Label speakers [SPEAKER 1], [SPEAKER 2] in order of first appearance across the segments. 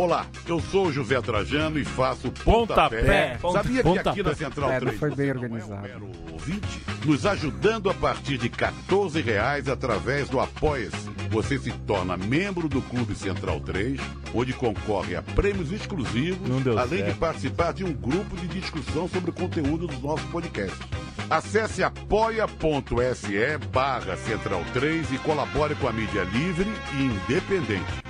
[SPEAKER 1] Olá, eu sou o José Trajano e faço Pontapé.
[SPEAKER 2] Pontapé.
[SPEAKER 1] Sabia
[SPEAKER 2] Pontapé.
[SPEAKER 1] que aqui na Central
[SPEAKER 3] É, não
[SPEAKER 1] 3
[SPEAKER 3] foi bem
[SPEAKER 1] você não
[SPEAKER 3] organizado.
[SPEAKER 1] É um mero ouvinte, nos ajudando a partir de 14 reais através do Apoia-se. Você se torna membro do Clube Central 3, onde concorre a prêmios exclusivos, além de
[SPEAKER 2] certo.
[SPEAKER 1] participar de um grupo de discussão sobre o conteúdo dos nossos podcasts. Acesse apoia.se barra Central 3 e colabore com a mídia livre e independente.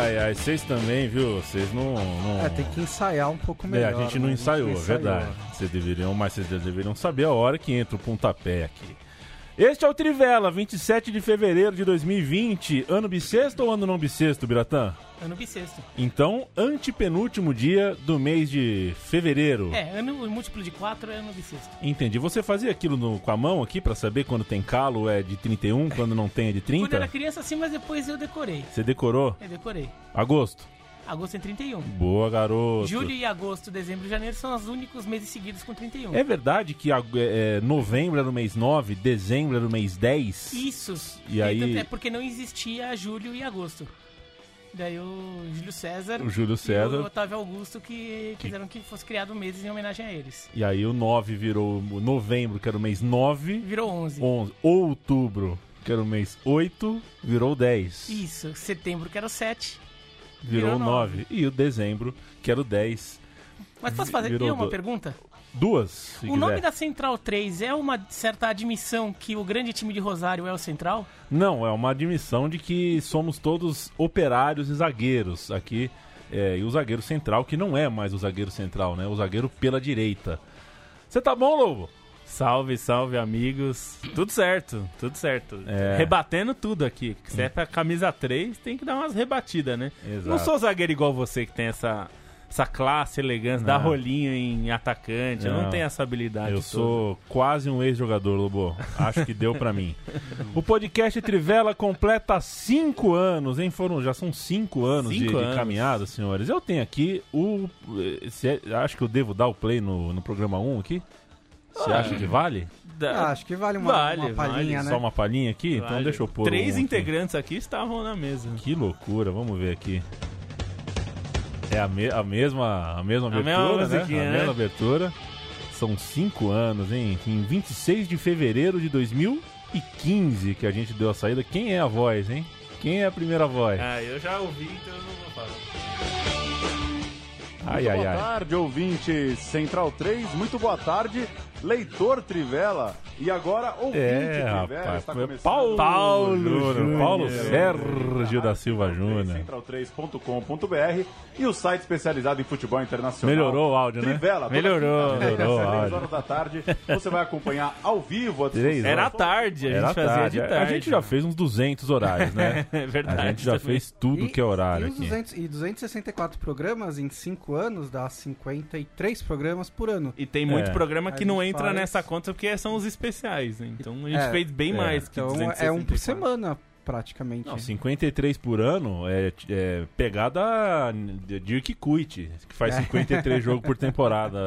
[SPEAKER 2] Ai, ai, vocês também, viu? Vocês não. não...
[SPEAKER 3] É, tem que ensaiar um pouco
[SPEAKER 2] É,
[SPEAKER 3] melhor.
[SPEAKER 2] a gente não
[SPEAKER 3] né?
[SPEAKER 2] ensaiou, é verdade. Vocês deveriam, mas vocês deveriam saber a hora que entra o pontapé aqui. Este é o Trivela, 27 de fevereiro de 2020. Ano bissexto ou ano não bissexto, Biratã?
[SPEAKER 4] Ano bissexto.
[SPEAKER 2] Então, antepenúltimo dia do mês de fevereiro.
[SPEAKER 4] É, ano múltiplo de 4 é ano bissexto.
[SPEAKER 2] Entendi. Você fazia aquilo no- com a mão aqui pra saber quando tem calo é de 31, quando não tem é de
[SPEAKER 4] Quando era
[SPEAKER 2] 30?
[SPEAKER 4] criança, sim, mas depois eu decorei.
[SPEAKER 2] Você decorou?
[SPEAKER 4] Eu decorei.
[SPEAKER 2] Agosto.
[SPEAKER 4] Agosto é 31.
[SPEAKER 2] Boa, garoto.
[SPEAKER 4] Julho e agosto, dezembro e janeiro são os únicos meses seguidos com 31.
[SPEAKER 2] É verdade que é, é, novembro era o mês 9, dezembro era o mês 10?
[SPEAKER 4] Isso.
[SPEAKER 2] E aí-
[SPEAKER 4] tanto É porque não existia julho e agosto. Daí o Júlio César
[SPEAKER 2] O Júlio
[SPEAKER 4] e
[SPEAKER 2] César.
[SPEAKER 4] o Otávio Augusto que quiseram que fosse criado meses em homenagem a eles.
[SPEAKER 2] E aí o 9 virou novembro, que era o mês 9,
[SPEAKER 4] Virou 11.
[SPEAKER 2] 11. Outubro, que era o mês 8, virou 10.
[SPEAKER 4] Isso. Setembro que era o 7.
[SPEAKER 2] Virou
[SPEAKER 4] virou
[SPEAKER 2] 9. E o dezembro, que era o 10.
[SPEAKER 4] Mas posso fazer
[SPEAKER 2] Virou
[SPEAKER 4] uma
[SPEAKER 2] do-
[SPEAKER 4] pergunta?
[SPEAKER 2] Duas,
[SPEAKER 4] o nome
[SPEAKER 2] quiser.
[SPEAKER 4] da Central 3 é uma certa admissão que o grande time de Rosário é o Central?
[SPEAKER 2] Não, é uma admissão de que somos todos operários e zagueiros aqui. é, e o zagueiro central, que não é mais o zagueiro central, né? O zagueiro pela direita. Você tá bom, Lobo?
[SPEAKER 5] Salve, salve, amigos. Tudo certo, tudo certo.
[SPEAKER 2] É.
[SPEAKER 5] Rebatendo tudo aqui. Se é pra camisa 3, tem que dar umas rebatidas, né?
[SPEAKER 2] Exato.
[SPEAKER 5] Não sou zagueiro igual você, que tem essa, essa classe, elegância, dá
[SPEAKER 2] Não.
[SPEAKER 5] rolinho em atacante. Eu
[SPEAKER 2] Não.
[SPEAKER 5] não tenho essa habilidade.
[SPEAKER 2] Eu
[SPEAKER 5] toda.
[SPEAKER 2] sou quase um ex-jogador, Lobo. Acho que deu pra mim. O podcast Trivela completa cinco anos, hein? Foram, já são cinco anos, de,
[SPEAKER 5] Cinco
[SPEAKER 2] de
[SPEAKER 5] anos.
[SPEAKER 2] caminhada, senhores. Eu tenho aqui o. eh, se é- acho que eu devo dar o play no, no programa 1 aqui. Você
[SPEAKER 5] Ah,
[SPEAKER 2] acha que vale?
[SPEAKER 5] Dá-
[SPEAKER 3] Ah, acho que vale uma,
[SPEAKER 5] Vale,
[SPEAKER 3] uma palhinha,
[SPEAKER 5] vale.
[SPEAKER 3] né?
[SPEAKER 2] Só uma palhinha aqui? Então
[SPEAKER 5] Vale.
[SPEAKER 2] deixa eu pôr.
[SPEAKER 5] Três
[SPEAKER 2] um aqui.
[SPEAKER 5] integrantes aqui estavam na mesa.
[SPEAKER 2] Que loucura, vamos ver aqui. É a, me- a mesma, a mesma
[SPEAKER 5] A mesma
[SPEAKER 2] abertura, né?
[SPEAKER 5] musiquinha,
[SPEAKER 2] A
[SPEAKER 5] né?
[SPEAKER 2] mesma abertura. São cinco anos, hein? Em 26 de fevereiro de 2015 que a gente deu a saída. Quem é a voz, hein? Quem é a primeira voz?
[SPEAKER 5] Ah, eu já ouvi, então eu não vou falar.
[SPEAKER 2] Ai,
[SPEAKER 6] Muito
[SPEAKER 2] ai,
[SPEAKER 6] boa
[SPEAKER 2] ai.
[SPEAKER 6] tarde, ouvinte Central 3. Muito boa tarde, leitor Trivela. E agora, ouvinte
[SPEAKER 2] É,
[SPEAKER 6] Trivela.
[SPEAKER 2] rapaz.
[SPEAKER 6] Está começando
[SPEAKER 2] Paulo,
[SPEAKER 5] Paulo
[SPEAKER 2] Júnior,
[SPEAKER 5] Júnior.
[SPEAKER 2] Paulo Sérgio da Silva Júnior.
[SPEAKER 6] Central3.com.br e o site especializado em futebol internacional.
[SPEAKER 2] Melhorou o áudio, né?
[SPEAKER 6] Trivela.
[SPEAKER 5] Melhorou.
[SPEAKER 6] quinta-feira,
[SPEAKER 2] Melhorou
[SPEAKER 6] às três
[SPEAKER 2] áudio.
[SPEAKER 6] horas da tarde. Você vai acompanhar ao vivo a discussão.
[SPEAKER 5] Era tarde, a gente
[SPEAKER 2] Era
[SPEAKER 5] fazia
[SPEAKER 2] tarde.
[SPEAKER 5] de tarde.
[SPEAKER 2] A gente já fez uns 200 horários, né?
[SPEAKER 5] É verdade.
[SPEAKER 2] A gente já
[SPEAKER 5] também.
[SPEAKER 2] fez tudo que é horário
[SPEAKER 3] e,
[SPEAKER 2] aqui.
[SPEAKER 3] 200 e 264 programas em 5 anos dá 53 programas por ano.
[SPEAKER 5] E tem muito
[SPEAKER 2] É.
[SPEAKER 5] programa que não
[SPEAKER 3] gente
[SPEAKER 5] entra
[SPEAKER 3] faz-
[SPEAKER 5] nessa conta porque são os especiais, né? Então a gente
[SPEAKER 3] É,
[SPEAKER 5] fez bem
[SPEAKER 2] é.
[SPEAKER 5] mais que
[SPEAKER 3] Então é
[SPEAKER 5] 264.
[SPEAKER 3] um por semana, praticamente.
[SPEAKER 2] Não, 53 por ano é, é pegada de Dirk Kuyt, que faz 53 jogos por temporada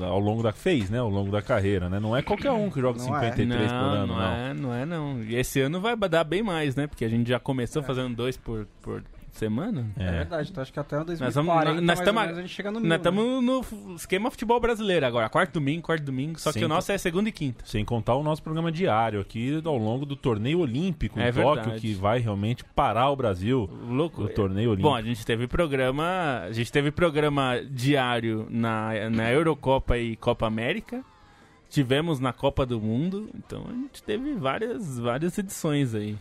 [SPEAKER 2] ao longo da fez, né, ao longo da carreira, né? Não é qualquer um que joga
[SPEAKER 3] Não
[SPEAKER 2] 53
[SPEAKER 5] não,
[SPEAKER 2] por ano,
[SPEAKER 5] não,
[SPEAKER 2] não.
[SPEAKER 5] é, não é não. E esse ano vai dar bem mais, né? Porque a gente já começou fazendo dois por, por semana.
[SPEAKER 3] É
[SPEAKER 2] É.
[SPEAKER 3] verdade, então acho que até o
[SPEAKER 5] Nós
[SPEAKER 3] 2040
[SPEAKER 5] vamos- nós
[SPEAKER 3] mais
[SPEAKER 5] tamo-
[SPEAKER 3] ou menos, a gente chega no mil,
[SPEAKER 5] Nós
[SPEAKER 3] né?
[SPEAKER 5] estamos no esquema futebol brasileiro agora. Quarto domingo, quarto domingo. Só
[SPEAKER 2] Sim,
[SPEAKER 5] que o nosso é segunda e quinta.
[SPEAKER 2] Sem contar o nosso programa diário aqui ao longo do torneio olímpico
[SPEAKER 5] É
[SPEAKER 2] em Tóquio,
[SPEAKER 5] verdade.
[SPEAKER 2] que vai realmente parar o Brasil
[SPEAKER 5] Louco.
[SPEAKER 2] do torneio olímpico.
[SPEAKER 5] Bom, a gente teve programa. A gente teve programa diário na, na Eurocopa e Copa América. Tivemos na Copa do Mundo. Então a gente teve várias, várias edições aí.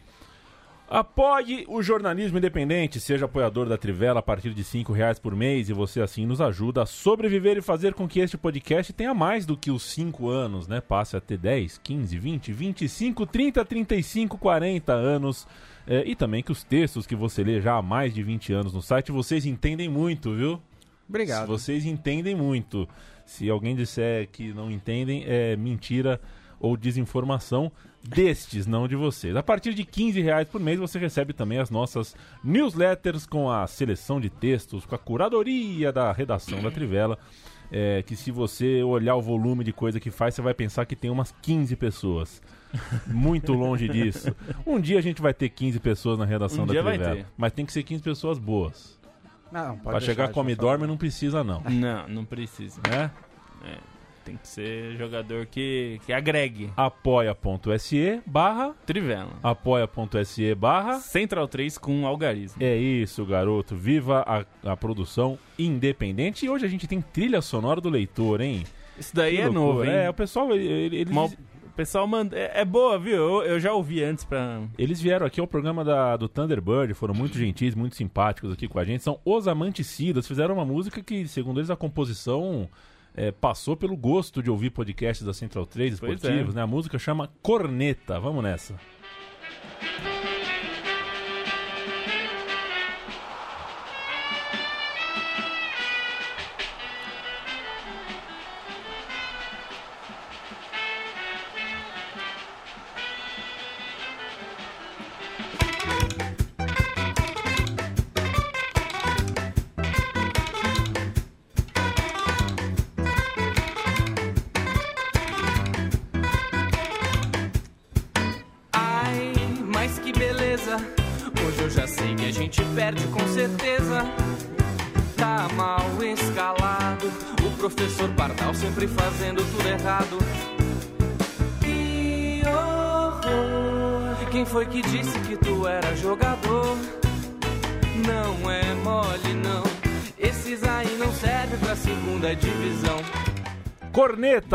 [SPEAKER 2] Apoie o jornalismo independente, seja apoiador da Trivela a partir de R$ reais por mês e você assim nos ajuda a sobreviver e fazer com que este podcast tenha mais do que os 5 anos, né? Passe a ter 10, 15, 20, 25, 30, 35, 40 anos. É, e também que os textos que você lê já há mais de 20 anos no site vocês entendem muito, viu?
[SPEAKER 3] Obrigado.
[SPEAKER 2] Vocês entendem muito. Se alguém disser que não entendem, é mentira ou desinformação destes, não de vocês. A partir de 15 reais por mês você recebe também as nossas newsletters com a seleção de textos, com a curadoria da redação da Trivela. É, que se você olhar o volume de coisa que faz, você vai pensar que tem umas 15 pessoas. Muito longe disso. Um dia a gente vai ter 15 pessoas na redação
[SPEAKER 5] Um
[SPEAKER 2] da Trivela. Mas tem que ser 15 pessoas boas.
[SPEAKER 3] Não, pode
[SPEAKER 2] Pra
[SPEAKER 3] deixar,
[SPEAKER 2] chegar come e dorme não precisa não,
[SPEAKER 5] Não, não precisa.
[SPEAKER 2] né?
[SPEAKER 5] Tem que ser jogador que, que agregue.
[SPEAKER 2] apoia.se barra
[SPEAKER 5] Trivela.
[SPEAKER 2] apoia.se barra
[SPEAKER 5] Central 3 com algarismo.
[SPEAKER 2] É isso, garoto. Viva a, a produção independente. E hoje a gente tem trilha sonora do leitor, hein?
[SPEAKER 5] Isso daí
[SPEAKER 2] Que
[SPEAKER 5] é
[SPEAKER 2] loucura.
[SPEAKER 5] novo, hein?
[SPEAKER 2] É, o pessoal, ele- eles,
[SPEAKER 5] Uma- O pessoal manda. É, é boa, viu? Eu, eu já ouvi antes pra.
[SPEAKER 2] eles vieram aqui ao programa da, do Thunderbird, foram muito gentis, muito simpáticos aqui com a gente. São os Amanticidas. Fizeram uma música que, segundo eles, a composição é, passou pelo gosto de ouvir podcasts da Central 3
[SPEAKER 5] Pois
[SPEAKER 2] esportivos,
[SPEAKER 5] é.
[SPEAKER 2] né? A música chama Corneta. Vamos nessa.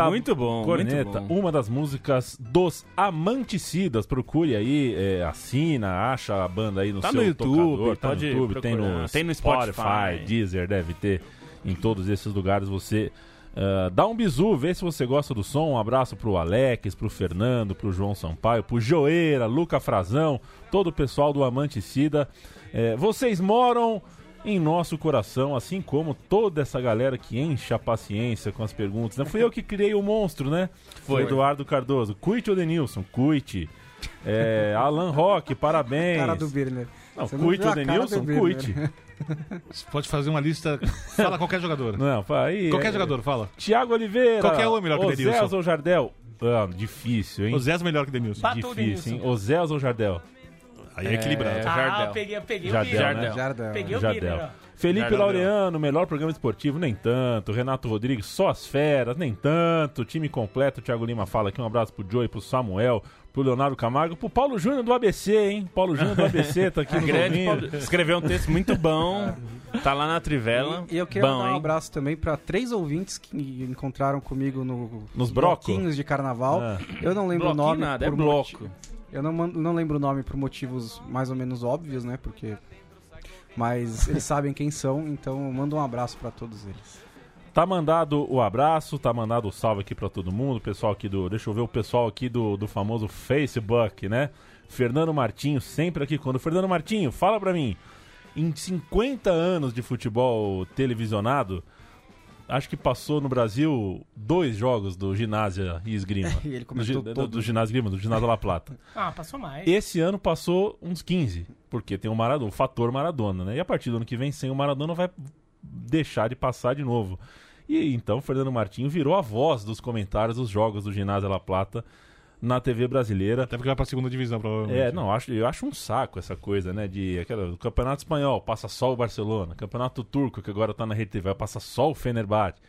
[SPEAKER 2] Corneta!
[SPEAKER 5] Muito bom,
[SPEAKER 2] Corneta,
[SPEAKER 5] muito bom.
[SPEAKER 2] uma das músicas dos Amanticidas. Procure aí, é, assina, acha a banda aí no
[SPEAKER 5] Tá
[SPEAKER 2] seu
[SPEAKER 5] no YouTube,
[SPEAKER 2] tocador, tá no YouTube, tem no.
[SPEAKER 5] Tem no Spotify.
[SPEAKER 2] Deezer, deve ter. Em todos esses lugares você ah, dá um bisu, vê se você gosta do som. Um abraço pro Alex, pro Fernando, pro João Sampaio, pro Joeira, Luca Frazão, todo o pessoal do Amanticida. É, vocês moram em nosso coração, assim como toda essa galera que enche a paciência com as perguntas. Não fui eu que criei o monstro, né? Foi Eduardo Cardoso. Cuite o Denilson, cuite. É, Alan Roque, parabéns.
[SPEAKER 3] Cara do Birner.
[SPEAKER 2] Não,
[SPEAKER 3] Você
[SPEAKER 2] cuite
[SPEAKER 3] viu
[SPEAKER 2] o Denilson, cuite.
[SPEAKER 7] Você pode fazer uma lista. Fala qualquer jogador.
[SPEAKER 2] Não, fa- aí,
[SPEAKER 7] Qualquer
[SPEAKER 2] é,
[SPEAKER 7] jogador, fala.
[SPEAKER 2] Tiago Oliveira.
[SPEAKER 7] Qualquer um é melhor que o Denilson.
[SPEAKER 2] ou Jardel? Ah, difícil, hein?
[SPEAKER 7] O Zé é melhor que o Denilson.
[SPEAKER 4] Batou o
[SPEAKER 2] Difícil, hein?
[SPEAKER 4] Denilson.
[SPEAKER 2] Oséias ou Jardel?
[SPEAKER 7] Aí é equilibrado.
[SPEAKER 5] É,
[SPEAKER 4] Ah,
[SPEAKER 5] Jardel.
[SPEAKER 4] peguei, peguei
[SPEAKER 2] Jardel,
[SPEAKER 4] o Birner.
[SPEAKER 2] né?
[SPEAKER 3] Jardel.
[SPEAKER 4] Peguei o
[SPEAKER 2] Jardel.
[SPEAKER 4] Birner, ó.
[SPEAKER 2] Felipe
[SPEAKER 5] Jardel.
[SPEAKER 2] Laureano, melhor programa esportivo, nem tanto. Renato Rodrigues, só as feras, nem tanto. Time completo, Thiago Lima fala aqui. Um abraço pro Joey, pro Samuel, pro Leonardo Camargo, pro Paulo Júnior do ABC, hein? Paulo Júnior do ABC tá aqui no
[SPEAKER 5] Grande. Paulo- Escreveu um texto muito bom. Tá lá na Trivela.
[SPEAKER 3] E eu queria
[SPEAKER 5] bom,
[SPEAKER 3] mandar um
[SPEAKER 5] hein?
[SPEAKER 3] abraço também para três ouvintes que encontraram comigo no
[SPEAKER 2] Nos broco?
[SPEAKER 3] bloquinhos de carnaval.
[SPEAKER 2] Ah.
[SPEAKER 3] Eu não lembro o
[SPEAKER 5] Bloquinho
[SPEAKER 3] nome.
[SPEAKER 5] nada, é
[SPEAKER 3] por
[SPEAKER 5] bloco.
[SPEAKER 3] moti- Eu não, não lembro o nome por motivos mais ou menos óbvios, né? Porque. Mas eles sabem quem são, então eu mando um abraço para todos eles.
[SPEAKER 2] Tá mandado o abraço, tá mandado o salve aqui pra todo mundo. Pessoal aqui do. Deixa eu ver o pessoal aqui do, do famoso Facebook, né? Fernando Martinho, sempre aqui quando. Fernando Martinho, fala pra mim. Em 50 anos de futebol televisionado, acho que passou no Brasil dois jogos do ginásio e esgrima.
[SPEAKER 3] E ele
[SPEAKER 2] do,
[SPEAKER 3] comentou
[SPEAKER 2] gi- do, ginásio esgrima, do ginásio La Plata.
[SPEAKER 4] Ah, passou mais.
[SPEAKER 2] Esse ano passou uns 15, porque tem o Maradona, o fator Maradona, né? E a partir do ano que vem, sem o Maradona, vai deixar de passar de novo. E então, Fernando Martinho virou a voz dos comentários dos jogos do Ginásio La Plata na TV brasileira.
[SPEAKER 7] Até porque vai pra segunda divisão, provavelmente.
[SPEAKER 2] É, não, acho, eu acho um saco essa coisa, né? De aquela, o Campeonato Espanhol passa só o Barcelona, Campeonato Turco, que agora tá na Rede TV, vai passar só o Fenerbahçe.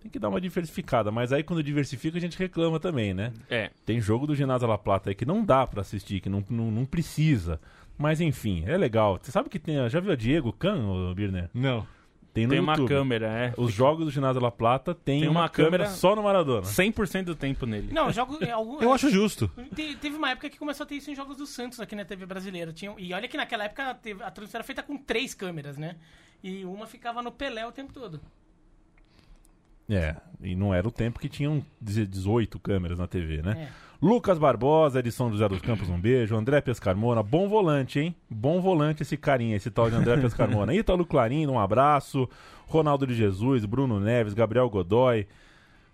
[SPEAKER 2] Tem que dar uma diversificada, mas aí quando diversifica a gente reclama também, né?
[SPEAKER 5] É.
[SPEAKER 2] Tem jogo do Ginásio La Plata aí que não dá pra assistir, que não, não, não precisa. Mas enfim, é legal. Você sabe que tem. Já viu a Diego Can, Birner?
[SPEAKER 7] Não.
[SPEAKER 2] Tem no
[SPEAKER 5] Tem uma
[SPEAKER 2] YouTube.
[SPEAKER 5] câmera, é.
[SPEAKER 2] Os jogos do Ginásio La Plata tem,
[SPEAKER 5] Tem
[SPEAKER 2] uma,
[SPEAKER 5] uma
[SPEAKER 2] câmera,
[SPEAKER 5] câmera-
[SPEAKER 2] só no Maradona.
[SPEAKER 5] 100% do tempo nele.
[SPEAKER 4] Não, jogo. é, algum-
[SPEAKER 7] Eu acho justo.
[SPEAKER 4] Te- Teve uma época que começou a ter isso em jogos do Santos aqui na TV brasileira. Tinha, e olha que naquela época teve- a transmissão era feita com três câmeras, né? E uma ficava no Pelé o tempo todo.
[SPEAKER 2] É, e não era o tempo que tinham 18 câmeras na TV, né?
[SPEAKER 4] É.
[SPEAKER 2] Lucas Barbosa, de São José dos Campos, um beijo. André Pescarmona, bom volante, hein? Bom volante esse carinha, esse tal de André Pescarmona. Ítalo Clarindo, um abraço. Ronaldo de Jesus, Bruno Neves, Gabriel Godoy.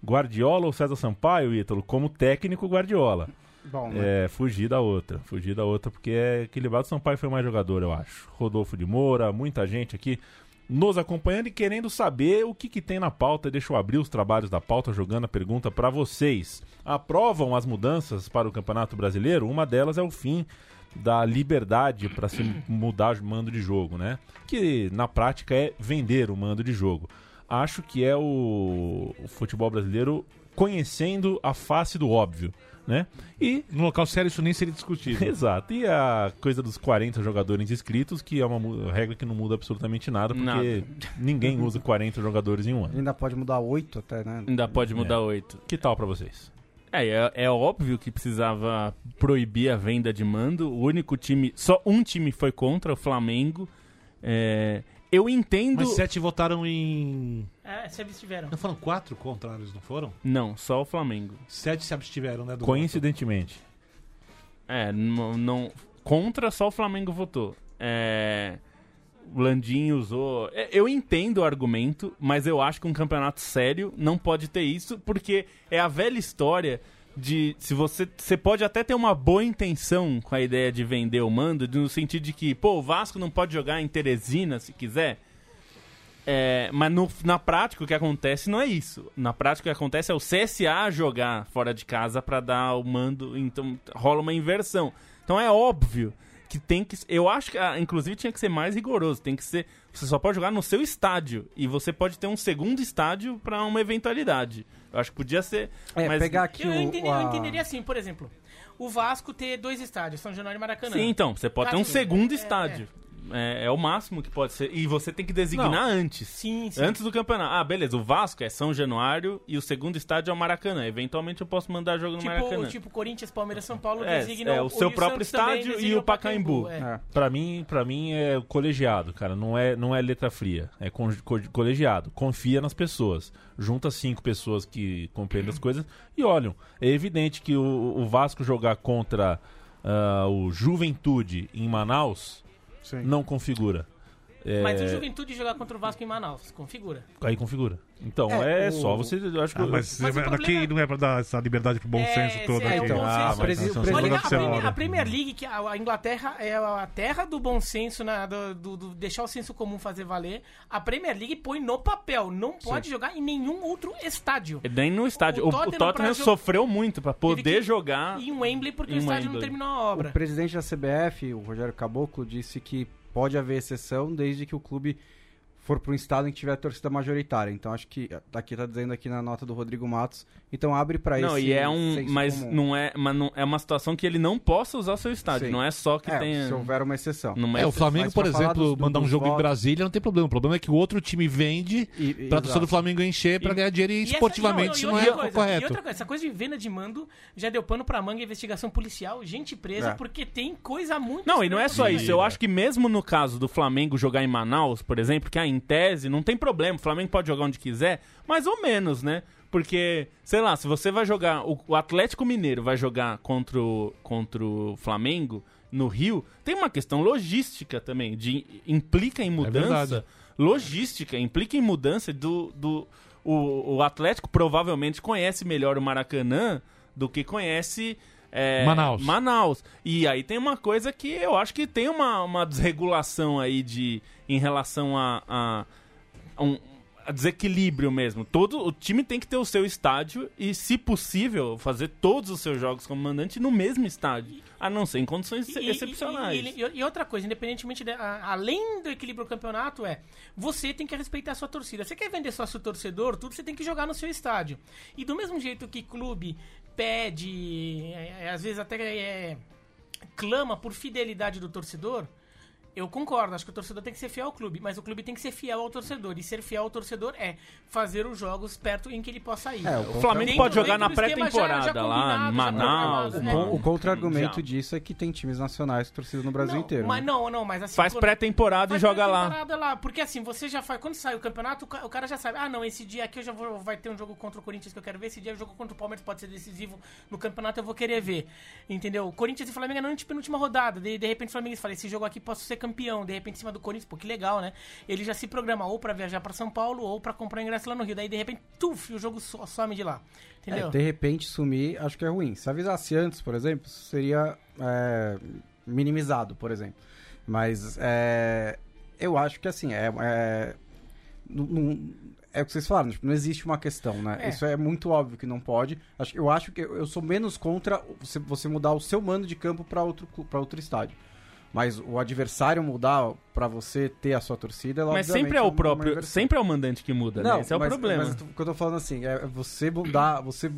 [SPEAKER 2] Guardiola ou César Sampaio, Ítalo? Como técnico, Guardiola.
[SPEAKER 3] Bom, né?
[SPEAKER 2] É, fugir da outra. Fugir da outra, porque é equilibrado. Sampaio foi mais jogador, eu acho. Rodolfo de Moura, muita gente aqui nos acompanhando e querendo saber o que, que tem na pauta. Deixa eu abrir os trabalhos da pauta jogando a pergunta para vocês. Aprovam as mudanças para o Campeonato Brasileiro? Uma delas é o fim da liberdade para se mudar o mando de jogo, né? Que na prática é vender o mando de jogo. Acho que é o, o futebol brasileiro conhecendo a face do óbvio, né? E
[SPEAKER 7] No local sério isso nem seria discutido.
[SPEAKER 2] Exato. E a coisa dos 40 jogadores inscritos, que é uma regra que não muda absolutamente nada, porque
[SPEAKER 5] Nada.
[SPEAKER 2] ninguém usa 40 jogadores em um ano.
[SPEAKER 3] Ainda pode mudar oito até, né?
[SPEAKER 5] Ainda pode mudar oito.
[SPEAKER 2] Que tal pra vocês?
[SPEAKER 5] É, é, é óbvio que precisava proibir a venda de mando. O único time, só um time foi contra, o Flamengo. É, eu entendo.
[SPEAKER 7] Mas sete votaram em.
[SPEAKER 4] É, se abstiveram.
[SPEAKER 7] Não foram quatro contrários, não foram?
[SPEAKER 5] Não, só o Flamengo.
[SPEAKER 7] Sete se abstiveram, né? Do
[SPEAKER 2] Coincidentemente.
[SPEAKER 5] É, não, não- contra só o Flamengo votou. É, o Landim usou. é, Eu entendo o argumento, mas eu acho que um campeonato sério não pode ter isso, porque é a velha história de se você você pode até ter uma boa intenção com a ideia de vender o mando, no sentido de que, pô, o Vasco não pode jogar em Teresina se quiser. É, mas no- na prática o que acontece não é isso. Na prática o que acontece é o CSA jogar fora de casa pra dar o mando, então rola uma inversão. Então é óbvio que tem que eu acho que ah, inclusive tinha que ser mais rigoroso, tem que ser você só pode jogar no seu estádio e você pode ter um segundo estádio pra uma eventualidade. Eu acho que podia ser,
[SPEAKER 3] É,
[SPEAKER 5] mas
[SPEAKER 3] pegar aqui
[SPEAKER 4] Eu,
[SPEAKER 3] o.
[SPEAKER 4] entendi- eu
[SPEAKER 3] a-
[SPEAKER 4] entenderia assim, por exemplo, o Vasco ter dois estádios, São Januário e Maracanã.
[SPEAKER 5] Sim, então, você pode
[SPEAKER 4] Tá
[SPEAKER 5] ter um segundo
[SPEAKER 4] É,
[SPEAKER 5] estádio. É, é o máximo que pode ser. E você tem que designar
[SPEAKER 2] Não.
[SPEAKER 5] antes.
[SPEAKER 4] Sim, sim.
[SPEAKER 5] Antes do campeonato. Ah, beleza. O Vasco é São Januário e o segundo estádio é o Maracanã. Eventualmente eu posso mandar jogo no Maracanã.
[SPEAKER 4] Tipo, tipo Corinthians, Palmeiras, São Paulo
[SPEAKER 5] É,
[SPEAKER 4] designam
[SPEAKER 5] é, o seu
[SPEAKER 4] e
[SPEAKER 5] próprio
[SPEAKER 4] Santos
[SPEAKER 5] estádio
[SPEAKER 4] designa
[SPEAKER 5] e o Pacaembu.
[SPEAKER 4] É.
[SPEAKER 3] É.
[SPEAKER 2] Pra mim, pra mim é o colegiado, cara. Não é, não é letra fria. É con- co- colegiado. Confia nas pessoas. Junta cinco pessoas que compreendem as coisas e olham. É evidente que o, o Vasco jogar contra ah, o Juventude em Manaus
[SPEAKER 3] Sim.
[SPEAKER 2] não configura. É,
[SPEAKER 4] Mas o Juventude jogar contra o Vasco em Manaus, configura.
[SPEAKER 2] Aí configura. Então,
[SPEAKER 3] É,
[SPEAKER 2] é,
[SPEAKER 3] o-
[SPEAKER 2] só você. Eu acho que
[SPEAKER 7] Ah, mas
[SPEAKER 4] Mas o
[SPEAKER 7] aqui
[SPEAKER 4] problema-
[SPEAKER 7] não é pra dar essa liberdade pro bom
[SPEAKER 4] É,
[SPEAKER 7] senso todo.
[SPEAKER 4] é,
[SPEAKER 7] aqui.
[SPEAKER 4] o
[SPEAKER 3] então,
[SPEAKER 4] bom
[SPEAKER 2] ah,
[SPEAKER 4] senso.
[SPEAKER 2] mas
[SPEAKER 3] presi- o
[SPEAKER 4] Olha, a, Premier, a Premier League, que a, Inglaterra é a terra do bom senso, na, do, do- do deixar o senso comum fazer valer. A Premier League põe no papel, não pode jogar em nenhum outro estádio.
[SPEAKER 5] E Nem no estádio.
[SPEAKER 4] O
[SPEAKER 5] O, o
[SPEAKER 4] Tottenham
[SPEAKER 5] Tottenham,
[SPEAKER 4] pra jo-
[SPEAKER 5] sofreu muito pra poder jogar.
[SPEAKER 4] Em Wembley, porque
[SPEAKER 5] Em
[SPEAKER 4] o estádio não
[SPEAKER 5] Wembley.
[SPEAKER 4] terminou a obra.
[SPEAKER 3] O presidente da CBF, o Rogério Caboclo, disse que pode haver exceção desde que o clube for para um estado em que tiver torcida majoritária. Então acho que aqui tá dizendo aqui na nota do Rodrigo Matos. Então abre para
[SPEAKER 5] Não,
[SPEAKER 3] esse
[SPEAKER 5] e é um. Mas
[SPEAKER 3] comum.
[SPEAKER 5] não é, mas não, é uma situação que ele não possa usar seu estádio.
[SPEAKER 3] Sim.
[SPEAKER 5] Não é só que
[SPEAKER 3] é,
[SPEAKER 5] tenha.
[SPEAKER 3] se houver uma exceção.
[SPEAKER 5] Não
[SPEAKER 7] É, o Flamengo, por exemplo,
[SPEAKER 3] dos- do-
[SPEAKER 7] mandar um jogo em Brasília não tem problema. O problema é que o outro time vende
[SPEAKER 3] E-
[SPEAKER 7] pra torcida do Flamengo encher pra
[SPEAKER 5] E-
[SPEAKER 7] ganhar dinheiro e,
[SPEAKER 4] E essa-
[SPEAKER 7] esportivamente
[SPEAKER 4] e
[SPEAKER 7] isso não
[SPEAKER 4] outra
[SPEAKER 7] é
[SPEAKER 4] coisa, E
[SPEAKER 7] correto.
[SPEAKER 4] outra coisa, essa coisa de venda de mando já deu pano pra manga, investigação policial, gente presa,
[SPEAKER 3] É.
[SPEAKER 4] porque tem coisa muito.
[SPEAKER 5] Não, e não é só isso. Eu acho que mesmo no caso do Flamengo jogar em Manaus, por exemplo, que ah, em tese não tem problema, o Flamengo pode jogar onde quiser, mais ou menos, né? Porque, sei lá, se você vai jogar. O, Atlético Mineiro vai jogar contra o, contra o Flamengo no Rio, tem uma questão logística também, de implica em mudança.
[SPEAKER 7] verdade.
[SPEAKER 5] logística, implica em mudança do. do o, o Atlético provavelmente conhece melhor o Maracanã do que conhece. É,
[SPEAKER 7] Manaus.
[SPEAKER 5] Manaus. E aí tem uma coisa que eu acho que tem uma, uma desregulação aí de em relação a, a, a um a desequilíbrio mesmo. Todo o time tem que ter o seu estádio e, se possível, fazer todos os seus jogos como mandante no mesmo estádio, a não ser em condições
[SPEAKER 4] E-
[SPEAKER 5] excepcionais.
[SPEAKER 4] E, e- e outra coisa, independentemente, de, a- além do equilíbrio do campeonato, é você tem que respeitar a sua torcida. Você quer vender sócio torcedor, tudo você tem que jogar no seu estádio. E do mesmo jeito que clube pede, é, é, às vezes até é, clama por fidelidade do torcedor, Eu concordo, acho que o torcedor tem que ser fiel ao clube, mas o clube tem que ser fiel ao torcedor. E ser fiel ao torcedor é fazer os jogos perto em que ele possa ir.
[SPEAKER 3] É, o
[SPEAKER 5] O Flamengo pode jogar na pré-temporada lá, em Manaus. né?
[SPEAKER 4] né?
[SPEAKER 3] O contra-argumento
[SPEAKER 5] Mundial.
[SPEAKER 3] disso é que tem times nacionais com torcida no Brasil
[SPEAKER 4] não,
[SPEAKER 3] inteiro.
[SPEAKER 4] Mas
[SPEAKER 3] né?
[SPEAKER 4] não, não, mas assim.
[SPEAKER 5] Faz pré-temporada e joga lá.
[SPEAKER 4] pré-temporada lá. Porque assim, você já faz. Quando sai o campeonato, o ca- o cara já sabe. Ah, não, esse dia aqui eu já vou. Vai ter um jogo contra o Corinthians que eu quero ver. Esse dia o jogo contra o Palmeiras pode ser decisivo no campeonato, eu vou querer ver. Entendeu? Corinthians e Flamengo é na penúltima rodada. De, de repente o Flamengo fala: esse jogo aqui posso ser campeão. De repente, em cima do Corinthians, pô, que legal, né? Ele já se programa ou pra viajar pra São Paulo ou pra comprar ingresso lá no Rio. Daí, de repente, tuf, o jogo so- some de lá. Entendeu?
[SPEAKER 3] É, de repente sumir, acho que é ruim. Se avisasse antes, por exemplo, seria é, minimizado, por exemplo. Mas é, eu acho que assim, é, é, é o que vocês falaram, tipo, não existe uma questão, né?
[SPEAKER 4] É.
[SPEAKER 3] Isso é muito óbvio que não pode. Acho, eu acho que eu sou menos contra você, mudar o seu mando de campo para outro, para outro estádio. Mas o adversário mudar pra você ter a sua torcida,
[SPEAKER 5] Mas
[SPEAKER 3] obviamente,
[SPEAKER 5] sempre é o próprio, sempre é o mandante que muda, né? Esse é o
[SPEAKER 3] mas-
[SPEAKER 5] problema.
[SPEAKER 3] Mas o que eu tô falando assim, é você mudar, você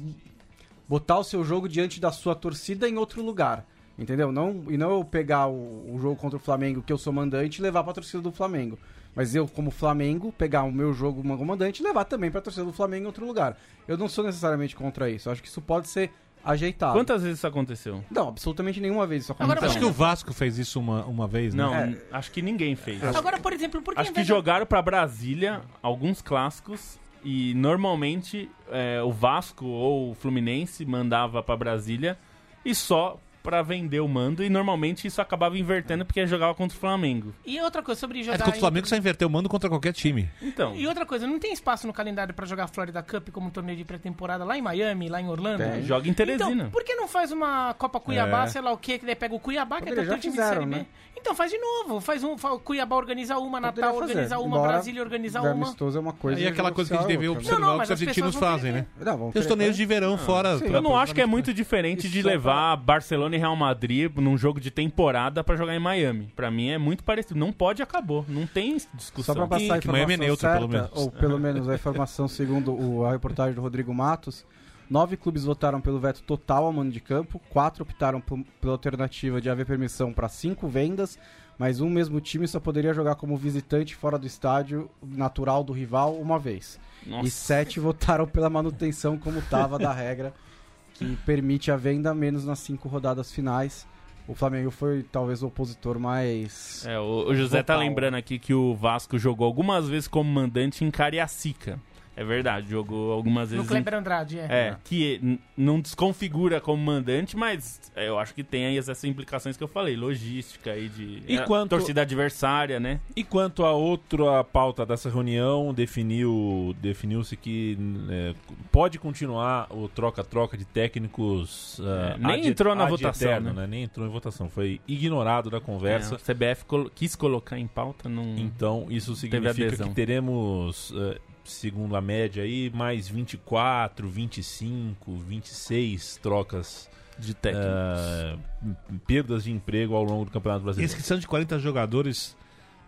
[SPEAKER 3] botar o seu jogo diante da sua torcida em outro lugar. Entendeu? Não, e não eu pegar o, o jogo contra o Flamengo, que eu sou mandante, e levar pra torcida do Flamengo. Mas eu, como Flamengo, pegar o meu jogo como mandante e levar também pra torcida do Flamengo em outro lugar. Eu não sou necessariamente contra isso. Eu acho que isso pode ser ajeitado.
[SPEAKER 5] Quantas vezes isso aconteceu?
[SPEAKER 3] Não, absolutamente nenhuma vez isso
[SPEAKER 4] Agora,
[SPEAKER 3] aconteceu.
[SPEAKER 7] Acho que o Vasco fez isso uma, uma vez, né?
[SPEAKER 5] Não,
[SPEAKER 3] É.
[SPEAKER 5] n- acho que ninguém fez.
[SPEAKER 4] Agora, por exemplo, por que
[SPEAKER 5] Acho
[SPEAKER 4] em
[SPEAKER 5] que
[SPEAKER 4] vez de-
[SPEAKER 5] jogaram pra Brasília alguns clássicos e normalmente é, o Vasco ou o Fluminense mandava pra Brasília e só pra vender o mando e normalmente isso acabava invertendo porque jogava contra o Flamengo.
[SPEAKER 4] E outra coisa, sobre
[SPEAKER 7] É
[SPEAKER 4] jogar.
[SPEAKER 7] contra o
[SPEAKER 4] em-
[SPEAKER 7] Flamengo só inverteu o mando contra qualquer time.
[SPEAKER 5] Então,
[SPEAKER 4] E outra coisa, não tem espaço no calendário pra jogar Florida Cup como um torneio de pré-temporada lá em Miami, lá em Orlando?
[SPEAKER 3] Tem.
[SPEAKER 5] joga em Teresina.
[SPEAKER 4] Então, por que não faz uma Copa Cuiabá,
[SPEAKER 7] É.
[SPEAKER 4] sei lá o quê, que daí pega o Cuiabá, que
[SPEAKER 3] Poderia,
[SPEAKER 4] é
[SPEAKER 3] já
[SPEAKER 4] teu time
[SPEAKER 3] fizeram,
[SPEAKER 4] de Série B?
[SPEAKER 3] né?
[SPEAKER 4] Então faz de novo, faz um, fa- o Cuiabá organiza uma,
[SPEAKER 3] Poderia
[SPEAKER 4] Natal
[SPEAKER 3] fazer.
[SPEAKER 4] organiza uma,
[SPEAKER 3] Embora
[SPEAKER 4] Brasília organiza uma.
[SPEAKER 3] amistoso é uma coisa.
[SPEAKER 7] Aí é aquela coisa que a gente
[SPEAKER 3] é né?
[SPEAKER 7] observar
[SPEAKER 4] Não, não,
[SPEAKER 7] o que os argentinos fazem, né?
[SPEAKER 3] Não,
[SPEAKER 7] Tem os torneios de verão fora.
[SPEAKER 5] eu não acho que é muito
[SPEAKER 3] E
[SPEAKER 5] diferente de
[SPEAKER 3] só
[SPEAKER 5] levar Barcelona e Real Madrid num jogo de temporada pra jogar em Miami. Pra mim é muito parecido. Não pode acabou. Não tem
[SPEAKER 3] Só
[SPEAKER 5] discussão.
[SPEAKER 3] pra passar a
[SPEAKER 7] que Miami
[SPEAKER 3] informação
[SPEAKER 7] é neutro,
[SPEAKER 3] certa,
[SPEAKER 7] pelo menos.
[SPEAKER 3] ou pelo menos a informação segundo o- a reportagem do Rodrigo Matos, nove clubes votaram pelo veto total ao mando de campo, quatro optaram por- pela alternativa de haver permissão para cinco vendas, mas um mesmo time só poderia jogar como visitante fora do estádio natural do rival uma vez.
[SPEAKER 5] Nossa.
[SPEAKER 3] E sete votaram pela manutenção como estava da regra, que permite a venda menos nas cinco rodadas finais. O Flamengo foi talvez o opositor mais...
[SPEAKER 5] É, o, o José tá
[SPEAKER 3] Vocal.
[SPEAKER 5] lembrando aqui que o Vasco jogou algumas vezes como mandante em Cariacica. É verdade, jogou algumas
[SPEAKER 4] No
[SPEAKER 5] vezes. em-
[SPEAKER 4] Kleber Andrade, é.
[SPEAKER 5] É, que não desconfigura como mandante, mas é, eu acho que tem aí essas implicações que eu falei, logística aí de
[SPEAKER 2] E
[SPEAKER 5] é,
[SPEAKER 2] quanto-
[SPEAKER 5] torcida adversária, né?
[SPEAKER 2] E quanto a outra pauta dessa reunião, definiu, definiu-se que é, pode continuar o troca-troca de técnicos. ah,
[SPEAKER 5] É, nem
[SPEAKER 2] ad-
[SPEAKER 5] entrou na votação,
[SPEAKER 2] eterno,
[SPEAKER 5] né?
[SPEAKER 2] Nem entrou em votação, foi ignorado da conversa.
[SPEAKER 5] É, o CBF colo- quis colocar em pauta, não.
[SPEAKER 2] Então, isso significa que teremos, eh, segundo a média aí, mais 24, 25, 26 trocas,
[SPEAKER 5] de técnico.
[SPEAKER 2] eh, m- perdas de emprego ao longo do Campeonato Brasileiro.
[SPEAKER 7] Inscrição de 40 jogadores.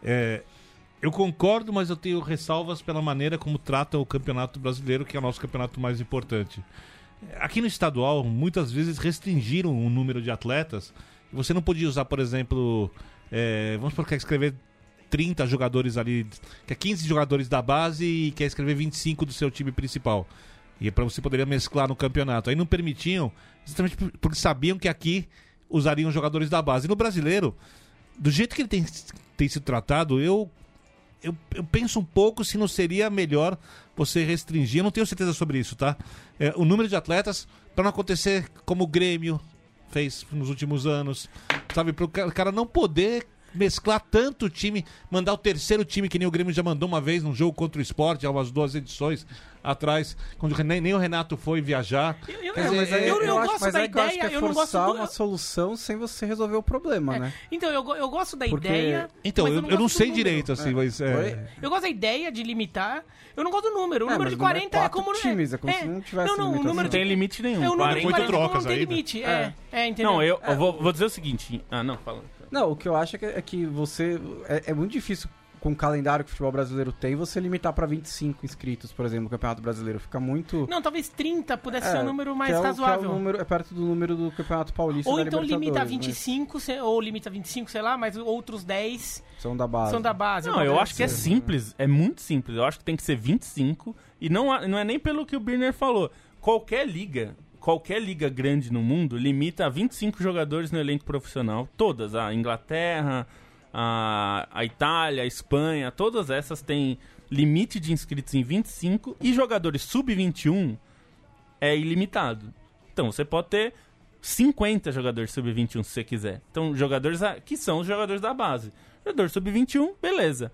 [SPEAKER 7] é, eu concordo, mas eu tenho ressalvas pela maneira como trata o Campeonato Brasileiro, que é o nosso campeonato mais importante. Aqui no estadual, muitas vezes restringiram o número de atletas. Você não podia usar, por exemplo, é, vamos por quer escrever 30 jogadores ali, que é 15 jogadores da base e quer escrever 25 do seu time principal. E é para você poderia mesclar no campeonato. Aí não permitiam, justamente por- porque sabiam que aqui usariam jogadores da base. E no brasileiro, do jeito que ele tem, tem sido tratado, eu, eu, eu penso um pouco se não seria melhor você restringir. Eu não tenho certeza sobre isso, tá? É, o número de atletas, para não acontecer como o Grêmio fez nos últimos anos, sabe? Para o cara não poder mesclar tanto o time, mandar o terceiro time, que nem o Grêmio já mandou uma vez num jogo contra o esporte, há umas duas edições atrás, quando nem, nem o Renato foi viajar.
[SPEAKER 4] Eu, eu, eu-
[SPEAKER 7] dizer,
[SPEAKER 3] mas aí
[SPEAKER 4] eu, eu
[SPEAKER 3] acho-
[SPEAKER 4] gosto
[SPEAKER 3] mas
[SPEAKER 4] da
[SPEAKER 3] que eu acho
[SPEAKER 4] ideia,
[SPEAKER 3] que é
[SPEAKER 4] eu não gosto
[SPEAKER 3] forçar
[SPEAKER 4] do...
[SPEAKER 3] uma solução sem você resolver o problema,
[SPEAKER 4] É,
[SPEAKER 3] né?
[SPEAKER 4] Então, eu, eu gosto da
[SPEAKER 3] Porque-
[SPEAKER 4] ideia.
[SPEAKER 7] Então, eu, eu não
[SPEAKER 4] do
[SPEAKER 7] sei direito, assim, mas. é?
[SPEAKER 4] Eu gosto da ideia de limitar. Eu não gosto do número. O
[SPEAKER 3] É,
[SPEAKER 4] número de
[SPEAKER 3] o número é
[SPEAKER 4] 40 é, como.
[SPEAKER 3] times, é como se não tivesse
[SPEAKER 4] Não, não, o número
[SPEAKER 5] Não tem limite nenhum.
[SPEAKER 4] É, o número de
[SPEAKER 5] 40
[SPEAKER 4] 40
[SPEAKER 7] trocas
[SPEAKER 4] não tem
[SPEAKER 7] aí, né?
[SPEAKER 4] limite. É, é, entendeu?
[SPEAKER 5] Não, eu, eu vou, vou dizer o seguinte. Ah, não, fala.
[SPEAKER 3] Não, o que eu acho é que, é que você. É, é muito difícil com o calendário que o futebol brasileiro tem, você limitar pra 25 inscritos, por exemplo, no Campeonato Brasileiro. Fica muito.
[SPEAKER 4] Não, talvez 30 pudesse
[SPEAKER 3] É,
[SPEAKER 4] ser um número mais
[SPEAKER 3] que é o- que
[SPEAKER 4] razoável.
[SPEAKER 3] É, o número, é perto do número do Campeonato Paulista
[SPEAKER 4] Ou então limita a
[SPEAKER 3] Libertadores, né?
[SPEAKER 4] 25, se- ou limita a 25, sei lá, mas outros 10
[SPEAKER 3] São da base.
[SPEAKER 4] são da base.
[SPEAKER 5] Não, eu acho que é simples, é muito simples. Eu acho que tem que ser 25 e não, não é nem pelo que o Birner falou. Qualquer liga, qualquer liga grande no mundo limita a 25 jogadores no elenco profissional. Todas, a Inglaterra, a, a Itália, a Espanha, todas essas têm limite de inscritos em 25 e jogadores sub-21 é ilimitado. Então você pode ter 50 jogadores sub-21 se você quiser. Então, jogadores que são os jogadores da base. Jogador sub-21, beleza.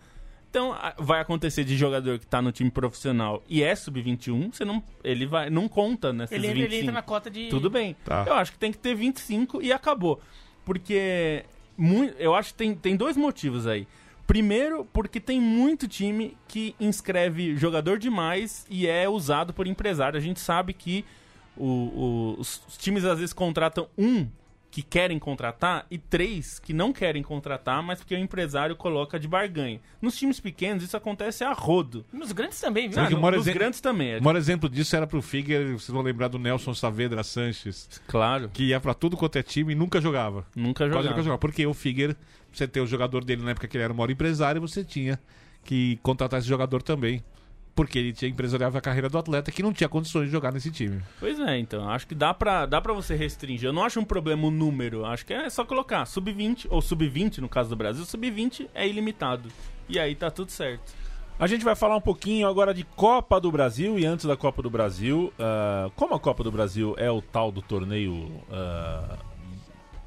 [SPEAKER 5] Então, vai acontecer de jogador que tá no time profissional e é sub-21, você não, ele vai, não conta nessas
[SPEAKER 4] Ele,
[SPEAKER 5] 25.
[SPEAKER 4] ele entra na cota de.
[SPEAKER 5] Tudo bem.
[SPEAKER 1] Tá.
[SPEAKER 5] Eu acho que tem que ter 25 e acabou. Porque mui- eu acho que tem, tem dois motivos aí. Primeiro, porque tem muito time que inscreve jogador demais e é usado por empresário. A gente sabe que o- o- os times às vezes contratam um que querem contratar e três que não querem contratar, mas porque o empresário coloca de barganha. Nos times pequenos isso acontece a rodo.
[SPEAKER 4] Nos grandes também, viu?
[SPEAKER 5] Ah, no- nos
[SPEAKER 7] exemplo-
[SPEAKER 5] grandes também. É,
[SPEAKER 7] O maior exemplo disso era pro Figueiredo, vocês vão lembrar do Nelson Saavedra Sanches,
[SPEAKER 5] claro,
[SPEAKER 7] que ia pra tudo quanto é time e nunca jogava.
[SPEAKER 5] nunca
[SPEAKER 7] Quase
[SPEAKER 5] jogava.
[SPEAKER 7] nunca jogava. Porque o Figueiredo, pra você ter o jogador dele na época que ele era o maior empresário, você tinha que contratar esse jogador também. Porque ele tinha empresariava a carreira do atleta que não tinha condições de jogar nesse time.
[SPEAKER 5] Pois é, então, acho que dá pra, dá pra você restringir. Eu não acho um problema o número, acho que é só colocar sub-20, ou sub-20 no caso do Brasil, sub-20 é ilimitado. E aí tá tudo certo.
[SPEAKER 2] A gente vai falar um pouquinho agora de Copa do Brasil e antes da Copa do Brasil, ah, como a Copa do Brasil é o tal do torneio ah,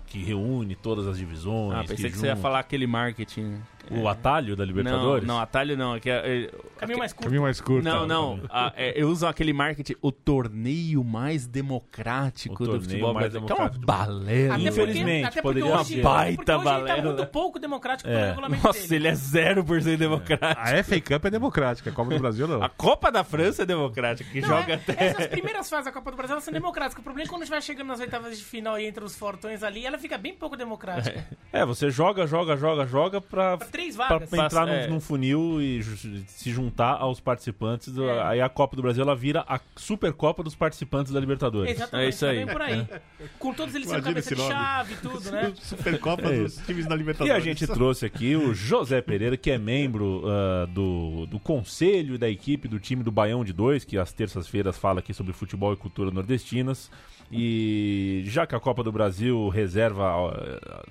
[SPEAKER 2] que reúne todas as divisões,
[SPEAKER 5] Ah, pensei que, você ia falar aquele marketing.
[SPEAKER 2] O atalho da Libertadores.
[SPEAKER 5] Não, não, atalho não. Que é, é-
[SPEAKER 4] Caminho mais curto.
[SPEAKER 7] Caminho mais curto.
[SPEAKER 5] não, não. a- é, eu uso aquele marketing, o torneio mais democrático
[SPEAKER 2] O
[SPEAKER 5] do
[SPEAKER 2] torneio
[SPEAKER 5] futebol
[SPEAKER 2] mais
[SPEAKER 5] brasileiro. Que é uma balela.
[SPEAKER 4] Até
[SPEAKER 2] Infelizmente,
[SPEAKER 4] até
[SPEAKER 2] poderia
[SPEAKER 4] hoje,
[SPEAKER 2] ser.
[SPEAKER 5] Baita
[SPEAKER 4] hoje ele tá
[SPEAKER 5] balela.
[SPEAKER 4] muito pouco democrático pelo
[SPEAKER 2] É.
[SPEAKER 4] regulamento
[SPEAKER 5] Nossa,
[SPEAKER 4] dele.
[SPEAKER 5] ele é 0% democrático.
[SPEAKER 7] A FA Cup é democrática, a Copa do Brasil não.
[SPEAKER 5] A Copa da França é democrática, que
[SPEAKER 4] Não,
[SPEAKER 5] joga
[SPEAKER 4] é-
[SPEAKER 5] até.
[SPEAKER 4] Essas primeiras fases da Copa do Brasil elas são democráticas. O problema é que quando a gente vai chegando nas oitavas de final e entre os fortões ali, ela fica bem pouco democrática.
[SPEAKER 2] É, você joga, joga, joga, joga pra,
[SPEAKER 4] Pra três
[SPEAKER 2] pra
[SPEAKER 4] vagas.
[SPEAKER 2] entrar num,
[SPEAKER 5] É.
[SPEAKER 2] num funil e se juntar aos participantes. do-
[SPEAKER 4] É.
[SPEAKER 2] Aí a Copa do Brasil ela vira a Supercopa dos participantes da Libertadores.
[SPEAKER 4] Exatamente,
[SPEAKER 5] É isso aí.
[SPEAKER 4] tá bem por aí. Com todos eles sendo cabeça de
[SPEAKER 1] nome.
[SPEAKER 4] chave e tudo, né?
[SPEAKER 1] Supercopa
[SPEAKER 2] É
[SPEAKER 1] dos times da
[SPEAKER 2] E
[SPEAKER 1] Libertadores.
[SPEAKER 2] a gente trouxe aqui o José Pereira, que é membro ah, do, do conselho e da equipe do time do Baião de Dois, que às terças-feiras fala aqui sobre futebol e cultura nordestinas. E já que a Copa do Brasil reserva ah,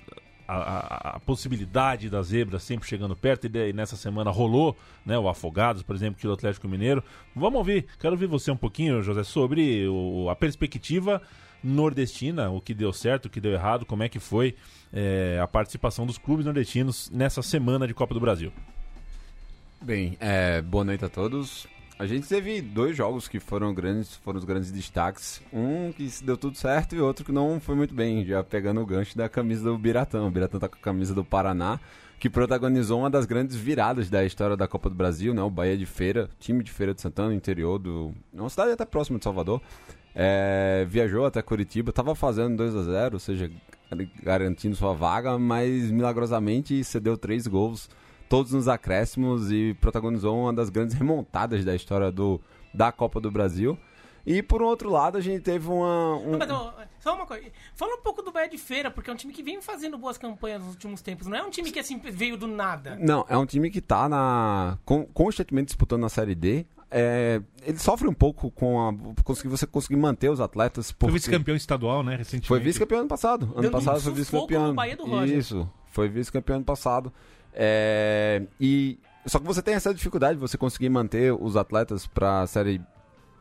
[SPEAKER 2] a, a- possibilidade da zebra sempre chegando perto, e nessa semana rolou né, o Afogados, por exemplo, que o Atlético Mineiro. Vamos ouvir, quero ouvir você um pouquinho, José, sobre o- a perspectiva nordestina, o que deu certo, o que deu errado, como é que foi é, a participação dos clubes nordestinos nessa semana de Copa do Brasil.
[SPEAKER 8] Bem, é, boa noite a todos. A gente teve dois jogos que foram grandes, foram os grandes destaques. Um que deu tudo certo e outro que não foi muito bem, já pegando o gancho da camisa do Biratã. O Biratã tá com a camisa do Paraná, que protagonizou uma das grandes viradas da história da Copa do Brasil, né? O Bahia de Feira, time de Feira de Santana, interior do... Uma cidade até próxima de Salvador. É, viajou até Curitiba, tava fazendo 2 a 0 ou seja, garantindo sua vaga, mas milagrosamente cedeu três gols todos nos acréscimos e protagonizou uma das grandes remontadas da história do, da Copa do Brasil. E por um outro lado, a gente teve uma. um-
[SPEAKER 4] Mas, ó, só uma coisa. Fala um pouco do Bahia de Feira, porque é um time que vem fazendo boas campanhas nos últimos tempos. Não é um time que assim veio do nada.
[SPEAKER 8] Não, é um time que tá na, con- constantemente disputando na Série D. É, ele sofre um pouco com a. Conseguir, você conseguir manter os atletas.
[SPEAKER 7] Foi
[SPEAKER 8] porque-
[SPEAKER 7] vice-campeão estadual, né, recentemente.
[SPEAKER 8] Foi vice-campeão ano passado. Ano
[SPEAKER 4] Dando
[SPEAKER 8] passado foi vice-campeão. Isso, foi vice-campeão ano passado. É, e só que você tem essa dificuldade de você conseguir manter os atletas para a série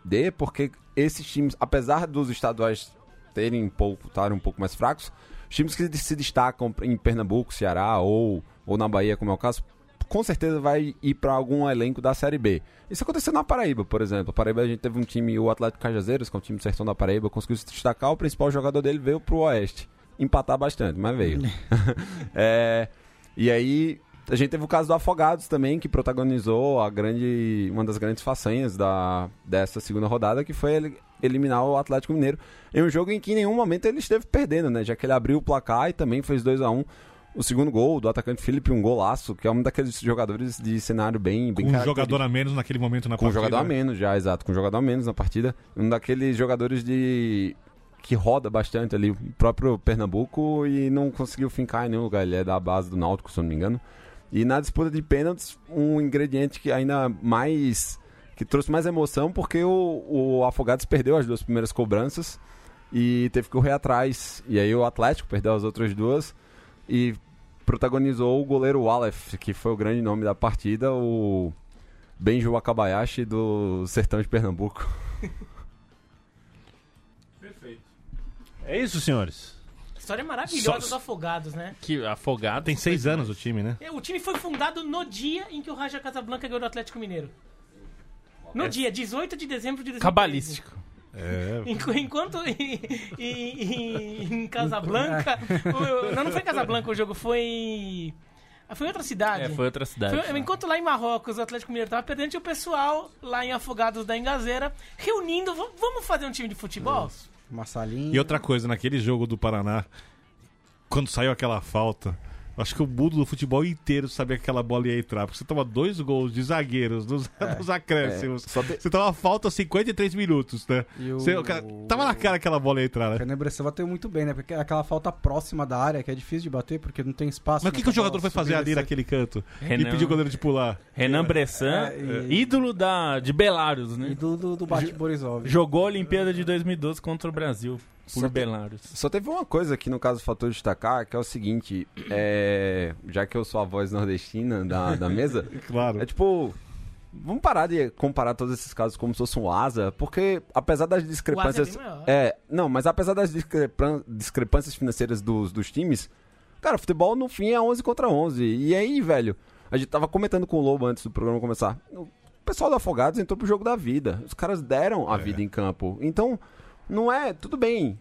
[SPEAKER 8] D, porque esses times, apesar dos estaduais terem um pouco, estarem um pouco mais fracos, os times que se destacam em Pernambuco, Ceará ou, ou na Bahia, como é o caso, com certeza vai ir para algum elenco da Série B. Isso aconteceu na Paraíba, por exemplo. A Paraíba a gente teve um time, o Atlético Cajazeiras, que é um time do sertão da Paraíba, conseguiu se destacar. O principal jogador dele veio pro Oeste. Empatar bastante, mas veio. É, e aí a gente teve o caso do Afogados também, que protagonizou a grande, uma das grandes façanhas da, dessa segunda rodada, que foi eliminar o Atlético Mineiro em um jogo em que em nenhum momento ele esteve perdendo, né? Já que ele abriu o placar e também fez 2 a 1 o segundo gol do atacante Felipe, um golaço, que é um daqueles jogadores de cenário bem, bem
[SPEAKER 7] Com um jogador a menos naquele momento na
[SPEAKER 8] Com um
[SPEAKER 7] partida.
[SPEAKER 8] jogador a menos já, exato. Com um jogador a menos na partida. Um daqueles jogadores de. Que roda bastante ali, o próprio Pernambuco, e não conseguiu fincar em nenhum lugar. Ele é da base do Náutico, se eu não me engano. E na disputa de pênaltis, um ingrediente que ainda mais. que trouxe mais emoção, porque o, o Afogados perdeu as duas primeiras cobranças e teve que correr atrás. E aí o Atlético perdeu as outras duas e protagonizou o goleiro Walef, que foi o grande nome da partida, o Benji Wakabayashi do Sertão de Pernambuco.
[SPEAKER 2] É isso, senhores.
[SPEAKER 4] História maravilhosa
[SPEAKER 7] Só-
[SPEAKER 4] dos afogados, né?
[SPEAKER 5] Que afogado.
[SPEAKER 7] Tem seis anos o time, né?
[SPEAKER 4] É, O time foi fundado no dia em que o Raja Casablanca ganhou do Atlético Mineiro. No dia, 18 de dezembro de 2013.
[SPEAKER 5] Cabalístico.
[SPEAKER 7] É.
[SPEAKER 4] Enqu- Enquanto em, em, em- em Casablanca. o- não, não foi em Casablanca o jogo, foi. ah, Foi em outra cidade.
[SPEAKER 5] É, foi outra cidade.
[SPEAKER 4] Foi- enquanto lá em Marrocos o Atlético Mineiro tava perdendo, tinha o pessoal lá em Afogados da Engazeira reunindo. "V- Vamos fazer um time de futebol?
[SPEAKER 3] Uma salinha.
[SPEAKER 7] E outra coisa, naquele jogo do Paraná, quando saiu aquela falta, acho que o mundo do futebol inteiro sabia que aquela bola ia entrar. Porque você toma dois gols de zagueiros nos, nos acréscimos.
[SPEAKER 8] É, só te-
[SPEAKER 7] Você toma falta 53 minutos, né?
[SPEAKER 3] E o-
[SPEAKER 7] Você- o cara- tava na cara que aquela bola ia entrar,
[SPEAKER 3] O
[SPEAKER 7] né?
[SPEAKER 3] Fernando Bressan bateu muito bem, né? Porque é aquela falta próxima da área que é difícil de bater porque não tem espaço.
[SPEAKER 7] Mas o que, que o jogador foi fazer ali
[SPEAKER 3] e
[SPEAKER 7] naquele canto? E
[SPEAKER 5] Renan-
[SPEAKER 7] pediu o goleiro de pular.
[SPEAKER 5] Renan Bressan,
[SPEAKER 3] É, e-
[SPEAKER 5] ídolo da, de Belarus, né?
[SPEAKER 3] E do, do, do Bate Borisov.
[SPEAKER 5] Jogou a Olimpíada de 2012 contra o Brasil, por
[SPEAKER 8] Só. Só teve uma coisa aqui no caso faltou destacar, que é o seguinte, é... já que eu sou a voz nordestina da, da mesa,
[SPEAKER 7] Claro.
[SPEAKER 8] é tipo, vamos parar de comparar todos esses casos como se fosse um asa, porque apesar das discrepâncias...
[SPEAKER 4] É.
[SPEAKER 8] É, não, mas apesar das discrepan- discrepâncias financeiras dos, dos times, cara, futebol no fim é 11 contra 11. E aí, velho, a gente tava comentando com o Lobo antes do programa começar. O pessoal do Afogados entrou pro jogo da vida. Os caras deram a vida em campo. Então, não é. Tudo bem.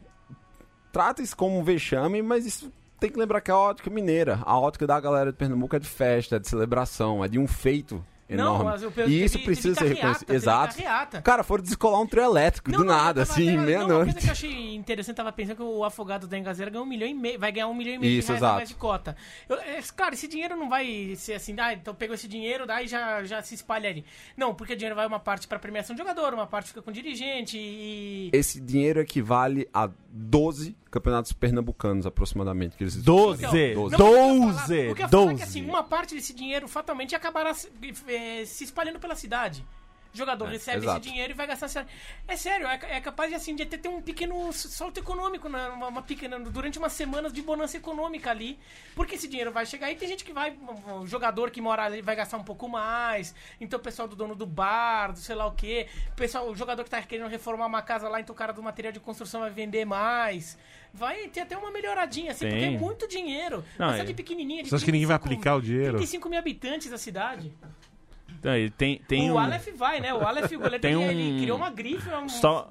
[SPEAKER 8] Trata isso como um vexame, mas isso tem que lembrar que é a ótica mineira. A ótica da galera de Pernambuco é de festa, é de celebração, é de um feito enorme.
[SPEAKER 4] mas o Pedro
[SPEAKER 8] e isso
[SPEAKER 4] teve-
[SPEAKER 8] precisa
[SPEAKER 4] teve
[SPEAKER 8] ser reconhecido. Exato.
[SPEAKER 4] carreata.
[SPEAKER 8] Cara, foram descolar um trio elétrico
[SPEAKER 4] Não,
[SPEAKER 8] do
[SPEAKER 4] não,
[SPEAKER 8] nada,
[SPEAKER 4] eu tava-
[SPEAKER 8] assim,
[SPEAKER 4] não, Uma coisa
[SPEAKER 8] meia-noite.
[SPEAKER 4] que eu achei interessante, tava pensando que o Afogado da Engazeira ganhou um milhão e meio, vai ganhar um milhão e meio
[SPEAKER 8] Isso,
[SPEAKER 4] de reais mais de cota. Eu- é, claro, esse dinheiro não vai ser assim, ah, então pegou esse dinheiro, daí já, já se espalha ali. Não, porque o dinheiro vai uma parte pra premiação de jogador, uma parte fica com dirigente e...
[SPEAKER 8] Esse dinheiro equivale a 12 campeonatos pernambucanos, aproximadamente. Que eles
[SPEAKER 5] Doze!
[SPEAKER 4] Não,
[SPEAKER 8] Doze.
[SPEAKER 4] não, o que eu ia falar-
[SPEAKER 5] Doze!
[SPEAKER 4] O que eu ia falar é que
[SPEAKER 5] Doze!
[SPEAKER 4] assim, uma parte desse dinheiro fatalmente acabará se, eh, se espalhando pela cidade. O jogador recebe
[SPEAKER 8] exato.
[SPEAKER 4] esse dinheiro e vai gastar. essa- É sério, é, é capaz de assim de ter, ter um pequeno solto econômico, né? uma, uma pequena, durante umas semanas de bonança econômica ali. Porque esse dinheiro vai chegar e tem gente que vai. O jogador que mora ali vai gastar um pouco mais. Então o pessoal do dono do bar, do sei lá o quê. O, pessoal, o jogador que tá querendo reformar uma casa lá, então o cara do material de construção vai vender mais. Vai ter até uma melhoradinha, assim, porque é muito dinheiro.
[SPEAKER 5] Não, é-
[SPEAKER 4] cidade pequenininha. de
[SPEAKER 7] Você acha que ninguém vai
[SPEAKER 4] 35
[SPEAKER 7] aplicar o dinheiro?
[SPEAKER 4] 35 mil habitantes da cidade.
[SPEAKER 5] Então, tem, tem
[SPEAKER 4] o
[SPEAKER 5] um...
[SPEAKER 4] Aleph vai, né? O Aleph, o goleiro,
[SPEAKER 5] Tem
[SPEAKER 4] ele, ele
[SPEAKER 5] um-
[SPEAKER 4] criou uma grife. Um...
[SPEAKER 5] Só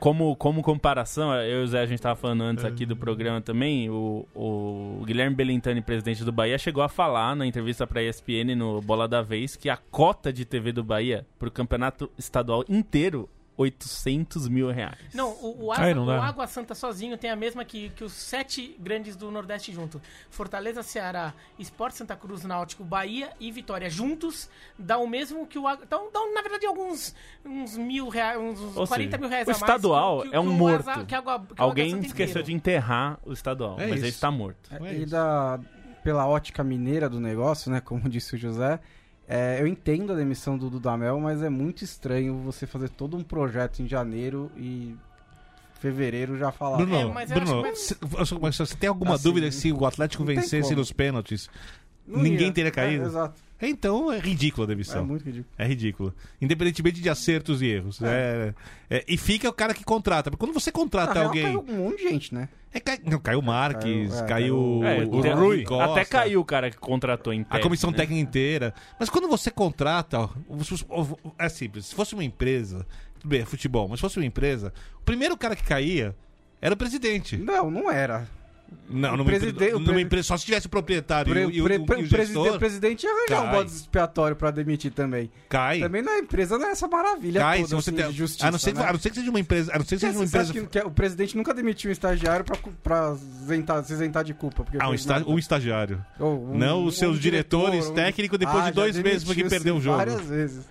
[SPEAKER 5] como, como comparação, eu e o Zé, a gente tava falando antes aqui do programa também, o, o Guilherme Belintani, presidente do Bahia, chegou a falar na entrevista pra ESPN no Bola da Vez que a cota de TV do Bahia pro campeonato estadual inteiro, 800 mil reais.
[SPEAKER 4] Não, o, o,
[SPEAKER 2] Aí
[SPEAKER 4] Asa-
[SPEAKER 2] não
[SPEAKER 4] o. Água Santa sozinho tem a mesma que, que os sete grandes do Nordeste junto. Fortaleza, Ceará, Esporte Santa Cruz, Náutico, Bahia e Vitória juntos dá o mesmo que o Água... Então, dão, na verdade, alguns uns mil reais, uns,
[SPEAKER 5] Ou
[SPEAKER 4] 40
[SPEAKER 5] seja,
[SPEAKER 4] mil reais
[SPEAKER 5] o
[SPEAKER 4] a mais.
[SPEAKER 5] estadual
[SPEAKER 4] que- que-
[SPEAKER 5] é um morto.
[SPEAKER 4] Asa- que a Água- Água
[SPEAKER 5] Alguém
[SPEAKER 4] Santa
[SPEAKER 5] esqueceu de enterrar o estadual,
[SPEAKER 7] É
[SPEAKER 5] mas ele
[SPEAKER 7] isso.
[SPEAKER 5] está morto.
[SPEAKER 7] É
[SPEAKER 3] e
[SPEAKER 7] isso.
[SPEAKER 3] da, pela ótica mineira do negócio, né? Como disse o José, é, eu entendo a demissão do Dudamel, mas é muito estranho você fazer todo um projeto em janeiro e fevereiro já falar.
[SPEAKER 7] Bruno,
[SPEAKER 4] É, mas
[SPEAKER 7] Bruno, se- se- mas você tem alguma
[SPEAKER 3] Assim,
[SPEAKER 7] dúvida se o Atlético vencesse nos pênaltis?
[SPEAKER 3] Não
[SPEAKER 7] ninguém
[SPEAKER 3] ia.
[SPEAKER 7] teria caído?
[SPEAKER 3] É, exato.
[SPEAKER 7] Então é ridícula a
[SPEAKER 3] É
[SPEAKER 7] demissão.
[SPEAKER 3] muito ridículo.
[SPEAKER 7] É ridículo. Independentemente de acertos e erros. É, é, e fica o cara que contrata. Porque quando você
[SPEAKER 3] Na
[SPEAKER 7] contrata
[SPEAKER 3] real,
[SPEAKER 7] alguém.
[SPEAKER 3] caiu um monte de gente, né?
[SPEAKER 7] É, cai- não, caiu o Marques,
[SPEAKER 3] Caiu, é,
[SPEAKER 7] caiu,
[SPEAKER 3] caiu
[SPEAKER 5] É,
[SPEAKER 7] o,
[SPEAKER 5] tem-
[SPEAKER 7] Rui Costa,
[SPEAKER 5] até caiu o cara que contratou em
[SPEAKER 7] A comissão
[SPEAKER 5] né?
[SPEAKER 7] técnica inteira. Mas quando você contrata. É simples. Se fosse uma empresa. Tudo bem, é futebol. Mas se fosse uma empresa. O primeiro cara que caía era o presidente.
[SPEAKER 3] Não, não era.
[SPEAKER 7] Não, numa,
[SPEAKER 3] preside- o
[SPEAKER 7] numa
[SPEAKER 3] pre-
[SPEAKER 7] empresa, só se tivesse o proprietário
[SPEAKER 3] Pre-
[SPEAKER 7] e, o- o,
[SPEAKER 3] pre-
[SPEAKER 7] o
[SPEAKER 3] o
[SPEAKER 7] gestor,
[SPEAKER 3] presidente, o presidente ia arranjar um
[SPEAKER 7] Cai.
[SPEAKER 3] bode expiatório pra demitir também.
[SPEAKER 7] cai.
[SPEAKER 3] Também na empresa não é essa maravilha
[SPEAKER 7] cai
[SPEAKER 3] toda
[SPEAKER 7] se você
[SPEAKER 3] assim,
[SPEAKER 7] tem,
[SPEAKER 3] de justiça,
[SPEAKER 7] a, não ser, que-
[SPEAKER 3] né?
[SPEAKER 7] a não ser que seja uma empresa. A não ser que seja uma empresa.
[SPEAKER 3] que, que o presidente nunca demitiu um estagiário pra, pra isentar, se isentar de culpa? Porque
[SPEAKER 7] Ah, um, esta-
[SPEAKER 3] nada.
[SPEAKER 7] um estagiário.
[SPEAKER 3] Ou um-
[SPEAKER 7] Não os seus diretores
[SPEAKER 3] um-
[SPEAKER 7] técnicos depois
[SPEAKER 3] Ah,
[SPEAKER 7] de dois meses porque perdeu o jogo.
[SPEAKER 3] Várias vezes.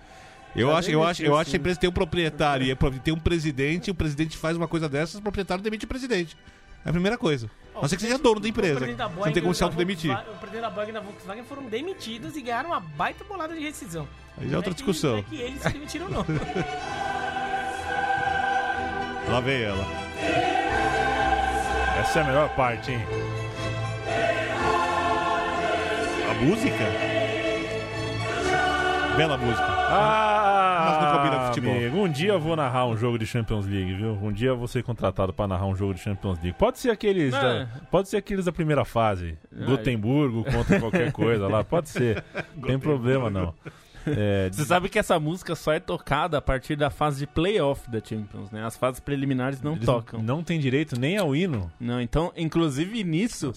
[SPEAKER 7] Eu
[SPEAKER 3] Já
[SPEAKER 7] acho, eu, acho, eu acho que a empresa tem um proprietário e é tem um presidente, o presidente faz uma coisa dessas, o proprietário demite o presidente. É a primeira coisa. A não ser que seja dono da empresa.
[SPEAKER 4] Boeing
[SPEAKER 7] não tem como
[SPEAKER 4] o
[SPEAKER 7] se
[SPEAKER 4] da
[SPEAKER 7] autodemitir.
[SPEAKER 4] O presidente da Boeing e da Volkswagen foram demitidos e ganharam uma baita bolada de rescisão.
[SPEAKER 7] Aí já é outra
[SPEAKER 4] que-
[SPEAKER 7] discussão.
[SPEAKER 4] Não é que eles se demitiram, não.
[SPEAKER 7] Lá vem ela.
[SPEAKER 2] Essa é a melhor parte, hein?
[SPEAKER 7] A música? Bela música.
[SPEAKER 2] Ah,
[SPEAKER 7] futebol.
[SPEAKER 2] amigo, um dia eu vou narrar um jogo de Champions League, viu? Um dia eu vou ser contratado pra narrar um jogo de Champions League. Pode ser aqueles,
[SPEAKER 5] É.
[SPEAKER 2] da, pode ser aqueles da primeira fase,
[SPEAKER 5] Ah,
[SPEAKER 2] Gotemburgo contra qualquer coisa lá, pode ser. Não tem problema não. É,
[SPEAKER 5] Você sabe que essa música só é tocada a partir da fase de playoff da Champions, né? As fases preliminares não tocam.
[SPEAKER 2] Não tem direito nem ao hino.
[SPEAKER 5] Não, então, inclusive nisso,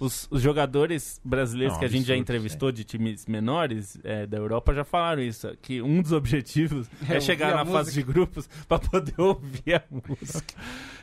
[SPEAKER 5] os, os jogadores brasileiros
[SPEAKER 2] Não,
[SPEAKER 5] que a gente já entrevistou de times menores é, da Europa já falaram isso, que um dos objetivos é,
[SPEAKER 3] É,
[SPEAKER 5] chegar na fase de grupos pra poder ouvir a música.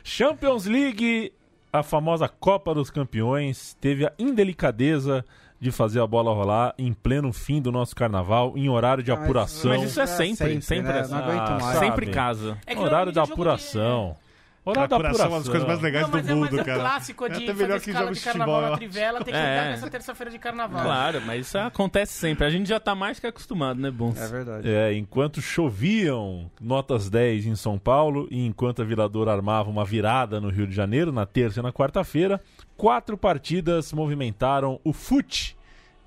[SPEAKER 2] Champions League, a famosa Copa dos Campeões, teve a indelicadeza de fazer a bola rolar em pleno fim do nosso carnaval, em horário de
[SPEAKER 3] Ah, mas-
[SPEAKER 2] apuração.
[SPEAKER 5] Mas isso é sempre, sempre
[SPEAKER 3] né?
[SPEAKER 5] assim.
[SPEAKER 3] Não aguento
[SPEAKER 2] Ah.
[SPEAKER 5] Sempre casa.
[SPEAKER 4] É
[SPEAKER 2] horário
[SPEAKER 4] é de-
[SPEAKER 2] apuração.
[SPEAKER 7] A
[SPEAKER 2] Horário da
[SPEAKER 7] apuração é uma das coisas mais legais
[SPEAKER 4] Não,
[SPEAKER 7] do
[SPEAKER 4] é,
[SPEAKER 7] mundo,
[SPEAKER 4] mas é
[SPEAKER 7] cara.
[SPEAKER 4] clássico
[SPEAKER 7] É
[SPEAKER 4] de
[SPEAKER 7] até
[SPEAKER 4] fazer
[SPEAKER 7] melhor que jogos
[SPEAKER 4] de carnaval na trivela, tem que
[SPEAKER 5] É.
[SPEAKER 4] jogar nessa terça-feira de carnaval.
[SPEAKER 5] Claro, mas isso acontece sempre. A gente já tá mais que acostumado, né, Bons?
[SPEAKER 3] É verdade.
[SPEAKER 2] É, enquanto choviam notas 10 em São Paulo e enquanto a Vilador armava uma virada no Rio de Janeiro, na terça e na quarta-feira, quatro partidas movimentaram o fute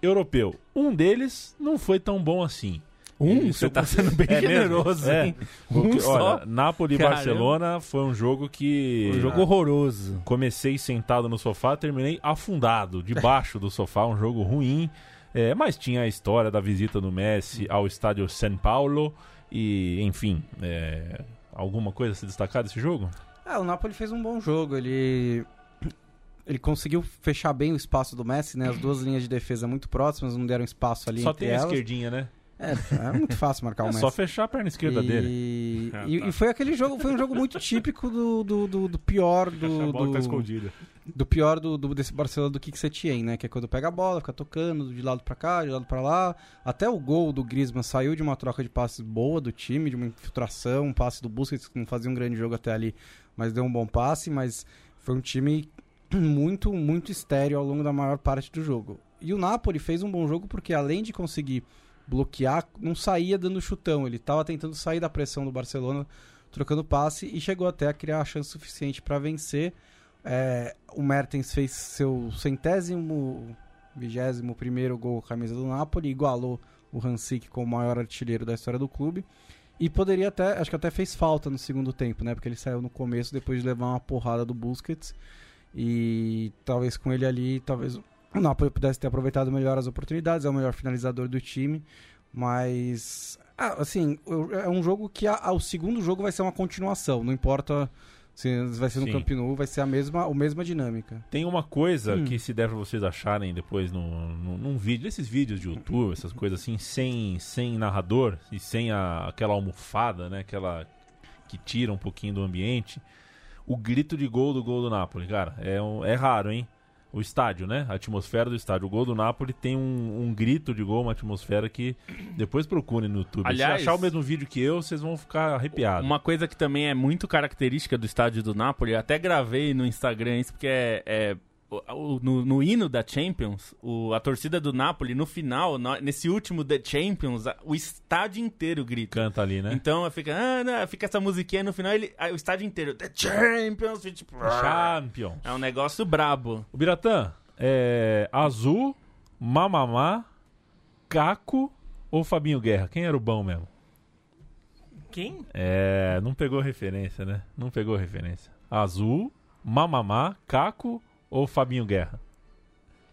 [SPEAKER 2] europeu. Um deles não foi tão bom assim.
[SPEAKER 5] Um? Você tá
[SPEAKER 2] consigo-
[SPEAKER 5] sendo bem
[SPEAKER 2] É mesmo?
[SPEAKER 5] generoso,
[SPEAKER 2] É.
[SPEAKER 5] hein?
[SPEAKER 2] Porque,
[SPEAKER 5] Um só?
[SPEAKER 2] olha, Napoli e. Barcelona foi um jogo que.
[SPEAKER 5] Um jogo horroroso.
[SPEAKER 2] Comecei sentado no sofá, terminei afundado, debaixo do sofá, um jogo ruim. É, mas tinha a história da visita do Messi ao estádio São Paulo e, enfim, é, alguma coisa a se destacar desse jogo?
[SPEAKER 3] É, o Napoli fez um bom jogo. Ele ele conseguiu fechar bem o espaço do Messi, né? As duas linhas de defesa muito próximas, não deram espaço ali
[SPEAKER 2] Só
[SPEAKER 3] entre
[SPEAKER 2] tem a
[SPEAKER 3] elas.
[SPEAKER 2] esquerdinha, né?
[SPEAKER 3] É, é muito fácil marcar o
[SPEAKER 2] É
[SPEAKER 3] Messi.
[SPEAKER 2] só fechar a perna esquerda
[SPEAKER 3] e...
[SPEAKER 2] dele.
[SPEAKER 5] Ah,
[SPEAKER 3] e,
[SPEAKER 5] tá.
[SPEAKER 3] e foi aquele jogo, foi um jogo muito típico do, do, do, do pior
[SPEAKER 7] A
[SPEAKER 3] do,
[SPEAKER 7] bola que tá
[SPEAKER 3] do,
[SPEAKER 7] escondida.
[SPEAKER 3] do pior do, do- desse Barcelona do que você tinha, né? Que é quando pega a bola, fica tocando de lado pra cá, de lado pra lá. Até o gol do Griezmann saiu de uma troca de passes boa do time, de uma infiltração, um passe do Busquets que não fazia um grande jogo até ali, mas deu um bom passe, mas foi um time muito, muito estéreo ao longo da maior parte do jogo. E o Napoli fez um bom jogo porque além de conseguir bloquear, não saía dando chutão, ele estava tentando sair da pressão do Barcelona, trocando passe e chegou até a criar a chance suficiente para vencer. É, o Mertens fez seu centésimo, vigésimo primeiro gol camisa do Napoli, igualou o Hansik como o maior artilheiro da história do clube. E poderia até, acho que até fez falta no segundo tempo, né? Porque ele saiu no começo depois de levar uma porrada do Busquets. E talvez com ele ali, talvez o Napoli pudesse ter aproveitado melhor as oportunidades, é o melhor finalizador do time. Mas, ah, assim, é um jogo que a, a- o segundo jogo vai ser uma continuação, não importa se vai ser no
[SPEAKER 2] Sim.
[SPEAKER 3] Camp Nou, vai ser a mesma, a mesma dinâmica.
[SPEAKER 2] Tem uma coisa
[SPEAKER 3] Hum.
[SPEAKER 2] que se der pra vocês acharem depois no, no, num vídeo, esses vídeos de YouTube, essas coisas assim, sem, sem narrador e sem a, aquela almofada, né? Aquela que tira um pouquinho do ambiente. O grito de gol do gol do Napoli, cara, é, um- é raro, hein? O estádio, né? A atmosfera do estádio. O gol do Napoli tem um, um grito de gol, uma atmosfera que depois procurem no YouTube.
[SPEAKER 5] Aliás-
[SPEAKER 2] Se achar o mesmo vídeo que eu, vocês vão ficar arrepiados.
[SPEAKER 5] Uma coisa que também é muito característica do estádio do Napoli, eu até gravei no Instagram isso, porque é. é- no, no hino da Champions, o- a torcida do Napoli, no final, na- nesse último The Champions, a- o estádio inteiro grita.
[SPEAKER 2] Canta ali, né?
[SPEAKER 5] Então fica, ah, não, fica essa musiquinha no final, ele, aí o estádio inteiro, The Champions, tipo,
[SPEAKER 2] Champions.
[SPEAKER 5] é um negócio brabo.
[SPEAKER 2] O Biratã, é Azul, Mamamá, Caco ou Fabinho Guerra? Quem era o bom mesmo?
[SPEAKER 4] Quem?
[SPEAKER 2] É, não pegou referência, né? Não pegou referência. Azul, Mamamá, Caco ou Fabinho Guerra?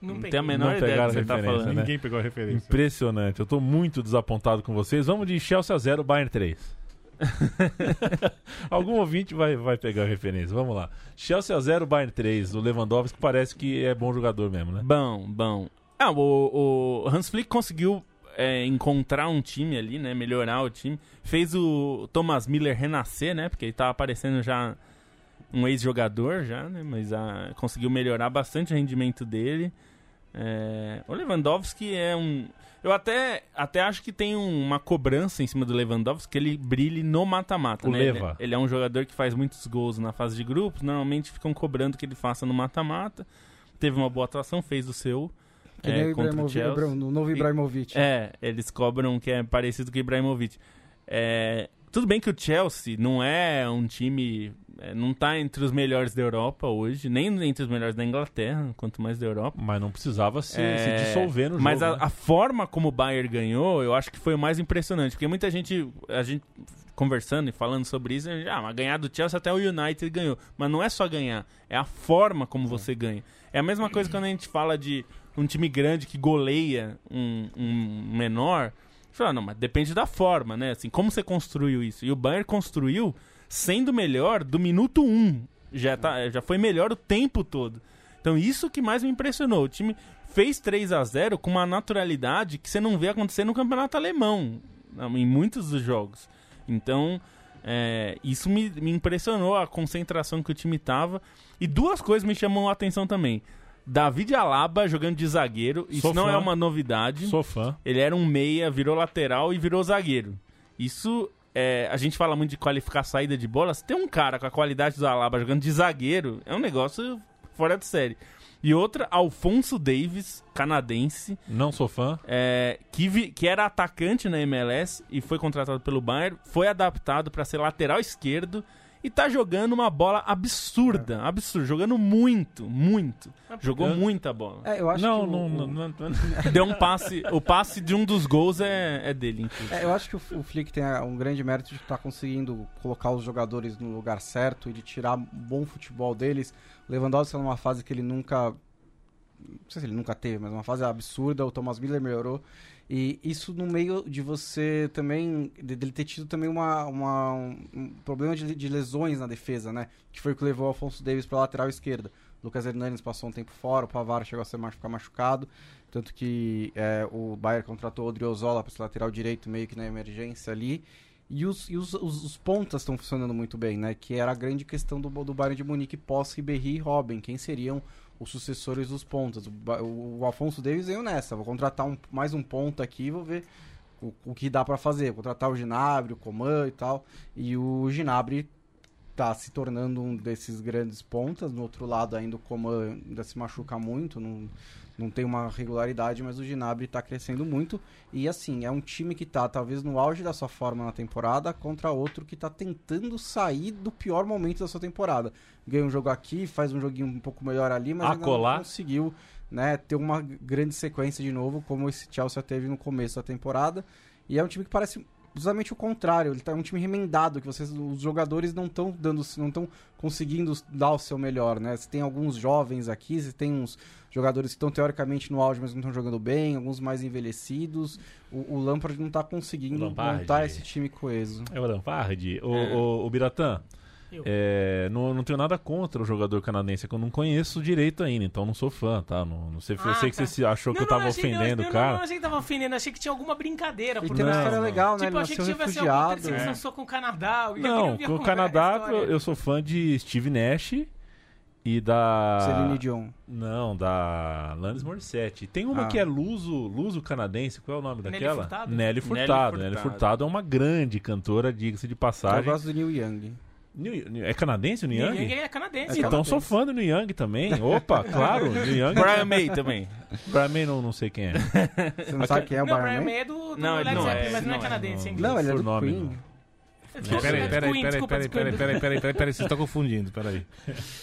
[SPEAKER 4] Não
[SPEAKER 5] Não tem a menor
[SPEAKER 2] Não
[SPEAKER 5] ideia do que você tá
[SPEAKER 2] referência,
[SPEAKER 5] falando.
[SPEAKER 2] né?
[SPEAKER 7] Ninguém pegou a referência.
[SPEAKER 2] Impressionante. Eu tô muito desapontado com vocês. Vamos de Chelsea a 0, Bayern 3. Algum ouvinte vai, vai pegar a referência. Vamos lá. Chelsea a 0, Bayern 3. O Lewandowski parece que é bom jogador mesmo, né?
[SPEAKER 5] Bom, bom. Ah, o, o Hans Flick conseguiu é, encontrar um time ali, né? Melhorar o time. Fez o Thomas Miller renascer, né? Porque ele tava aparecendo já um ex-jogador já, né? Mas ah, conseguiu melhorar bastante o rendimento dele. É, o Lewandowski é um... Eu até, até acho que tem um- uma cobrança em cima do Lewandowski que ele brilhe no mata-mata.
[SPEAKER 2] O
[SPEAKER 5] né? Ele,
[SPEAKER 2] Leva.
[SPEAKER 5] ele é um jogador que faz muitos gols na fase de grupos. Normalmente ficam cobrando que ele faça no mata-mata. Teve uma boa atuação, fez o seu.
[SPEAKER 3] Que
[SPEAKER 5] é,
[SPEAKER 3] nem o
[SPEAKER 5] contra o
[SPEAKER 3] Ibrahimovic,
[SPEAKER 5] Chelsea.
[SPEAKER 3] o novo Ibrahimovic.
[SPEAKER 5] É, eles cobram que é parecido com o Ibrahimovic. É, tudo bem que o Chelsea não é um time. é, não tá entre os melhores da Europa hoje, nem entre os melhores da Inglaterra, quanto mais da Europa.
[SPEAKER 2] Mas não precisava se,
[SPEAKER 5] É,
[SPEAKER 2] se dissolver no
[SPEAKER 5] Mas
[SPEAKER 2] jogo.
[SPEAKER 5] a,
[SPEAKER 2] né?
[SPEAKER 5] a forma como o Bayern ganhou, eu acho que foi o mais impressionante. Porque muita gente, a gente conversando e falando sobre isso, a gente, ah, mas ganhar do Chelsea até o United ganhou. Mas não é só ganhar, é a forma como você ganha. É a mesma coisa quando a gente fala de um time grande que goleia um, um menor. Você fala, não, mas depende da forma, né? Assim, como você construiu isso? E o Bayern construiu sendo melhor do minuto 1. Já, tá, já foi melhor o tempo todo. Então isso que mais me impressionou. O time fez 3 a 0 com uma naturalidade que você não vê acontecer no campeonato alemão, em muitos dos jogos. Então, é, isso me, me impressionou, a concentração que o time tava. E duas coisas me chamam a atenção também. David Alaba jogando de zagueiro, isso
[SPEAKER 2] Sou
[SPEAKER 5] não
[SPEAKER 2] fã.
[SPEAKER 5] é uma novidade.
[SPEAKER 2] Sou fã.
[SPEAKER 5] Ele era um meia, virou lateral e virou zagueiro. Isso, é, a gente fala muito de qualificar a saída de bola. Se tem um cara com a qualidade do Alaba jogando de zagueiro, é um negócio fora de série. E outra, Alfonso Davis, canadense,
[SPEAKER 2] Não sou fã.
[SPEAKER 5] é, que, vi- que era atacante na MLS e foi contratado pelo Bayern, foi adaptado para ser lateral esquerdo e tá jogando uma bola absurda, absurda, jogando muito, muito. Jogou muita bola.
[SPEAKER 3] É, eu acho
[SPEAKER 2] Não,
[SPEAKER 3] que o-
[SPEAKER 2] não,
[SPEAKER 3] o-
[SPEAKER 2] não, não, não.
[SPEAKER 5] Deu um passe, o passe de um dos gols é, é dele, inclusive.
[SPEAKER 3] É, eu acho que o, o Flick tem ah, um grande mérito de estar conseguindo colocar os jogadores no lugar certo e de tirar bom futebol deles. O Lewandowski está numa fase que ele nunca. Não sei se ele nunca teve, mas uma fase absurda. O Thomas Miller melhorou. E isso no meio de você também. de- dele ter tido também uma, uma- um, problema de, de lesões na defesa, né? Que foi o que levou o Alfonso Davis para lateral esquerda. Lucas Hernandes passou um tempo fora, o Pavar chegou a ser ficar machucado. Tanto que é, o Bayern contratou o Odriozola para ser lateral direito, meio que na emergência ali. E os, e os, os, os pontas estão funcionando muito bem, né? Que era a grande questão do, do Bayern de Munique pós Ribéry e Robin. Quem seriam os sucessores dos pontas? O, o, o Alfonso Davis veio nessa. Vou contratar um, mais um ponta aqui e vou ver o, o que dá para fazer. Vou contratar o Ginabri, o Coman e tal. E o Ginabri tá se tornando um desses grandes pontas. No outro lado ainda o Coman ainda se machuca muito, não, não tem uma regularidade, mas o Ginabri tá crescendo muito. E assim, é um time que tá talvez no auge da sua forma na temporada contra outro que tá tentando sair do pior momento da sua temporada. Ganha um jogo aqui, faz um joguinho um pouco melhor ali, mas ainda não conseguiu né, ter uma grande sequência de novo, como esse Chelsea teve no começo da temporada. E é um time que parece justamente o contrário. Ele tá um time remendado, que vocês, os jogadores não estão dando, não estão conseguindo dar o seu melhor, né? Você tem alguns jovens aqui, você tem uns jogadores que estão teoricamente no auge, mas não estão jogando bem, alguns mais envelhecidos. O, o Lampard não tá conseguindo
[SPEAKER 2] Lampard.
[SPEAKER 3] montar esse time coeso.
[SPEAKER 2] É o Lampard. O,
[SPEAKER 5] É.
[SPEAKER 2] o, o Biratã. É, não, não tenho nada contra o jogador canadense, é que eu não conheço direito ainda, então não sou fã, tá? Não, não sei, eu
[SPEAKER 4] Ah,
[SPEAKER 2] sei que
[SPEAKER 4] tá.
[SPEAKER 2] você se achou que eu tava
[SPEAKER 4] achei que-
[SPEAKER 2] ofendendo
[SPEAKER 4] eu,
[SPEAKER 2] o cara.
[SPEAKER 4] Não, não achei que tava ofendendo, achei que tinha alguma brincadeira por
[SPEAKER 3] uma
[SPEAKER 4] trás.
[SPEAKER 3] história legal, né?
[SPEAKER 4] Tipo,
[SPEAKER 3] Ele
[SPEAKER 4] achei que tivesse alguma perseguição
[SPEAKER 5] É.
[SPEAKER 4] só com o Canadá. eu
[SPEAKER 2] Não, com o Canadá
[SPEAKER 4] história.
[SPEAKER 2] eu sou fã de Steve Nash e da.
[SPEAKER 3] Celine Dion.
[SPEAKER 2] Não, da Alanis Morissette. Tem uma
[SPEAKER 3] Ah.
[SPEAKER 2] que é luso, luso canadense, qual é o nome
[SPEAKER 4] Nelly
[SPEAKER 2] daquela?
[SPEAKER 4] Furtado?
[SPEAKER 2] Nelly Furtado.
[SPEAKER 5] Nelly
[SPEAKER 2] Nelly
[SPEAKER 5] Furtado.
[SPEAKER 2] Furtado é uma grande cantora, diga-se de
[SPEAKER 3] Eu
[SPEAKER 2] passagem.
[SPEAKER 3] gosto do Neil Young.
[SPEAKER 2] New- É canadense o Niang?
[SPEAKER 4] Young é canadense.
[SPEAKER 2] Então
[SPEAKER 3] canadense.
[SPEAKER 2] sou fã do Niang também. Opa, claro, Niang.
[SPEAKER 5] Brian May também.
[SPEAKER 2] Pra mim não, não sei quem é.
[SPEAKER 3] Você não sabe quem é o
[SPEAKER 4] Não, o
[SPEAKER 3] Brian
[SPEAKER 4] Brian
[SPEAKER 3] May?
[SPEAKER 4] May é do, do
[SPEAKER 5] Não, ele
[SPEAKER 4] Led
[SPEAKER 5] não
[SPEAKER 4] Zeppelin,
[SPEAKER 5] é,
[SPEAKER 4] mas não é
[SPEAKER 5] não é.
[SPEAKER 4] canadense. ainda.
[SPEAKER 3] Não, ele é do
[SPEAKER 2] nome,
[SPEAKER 3] Queen.
[SPEAKER 7] Peraí,
[SPEAKER 4] é
[SPEAKER 7] peraí, peraí, peraí, peraí, peraí, peraí, peraí, peraí, vocês estão confundindo, peraí.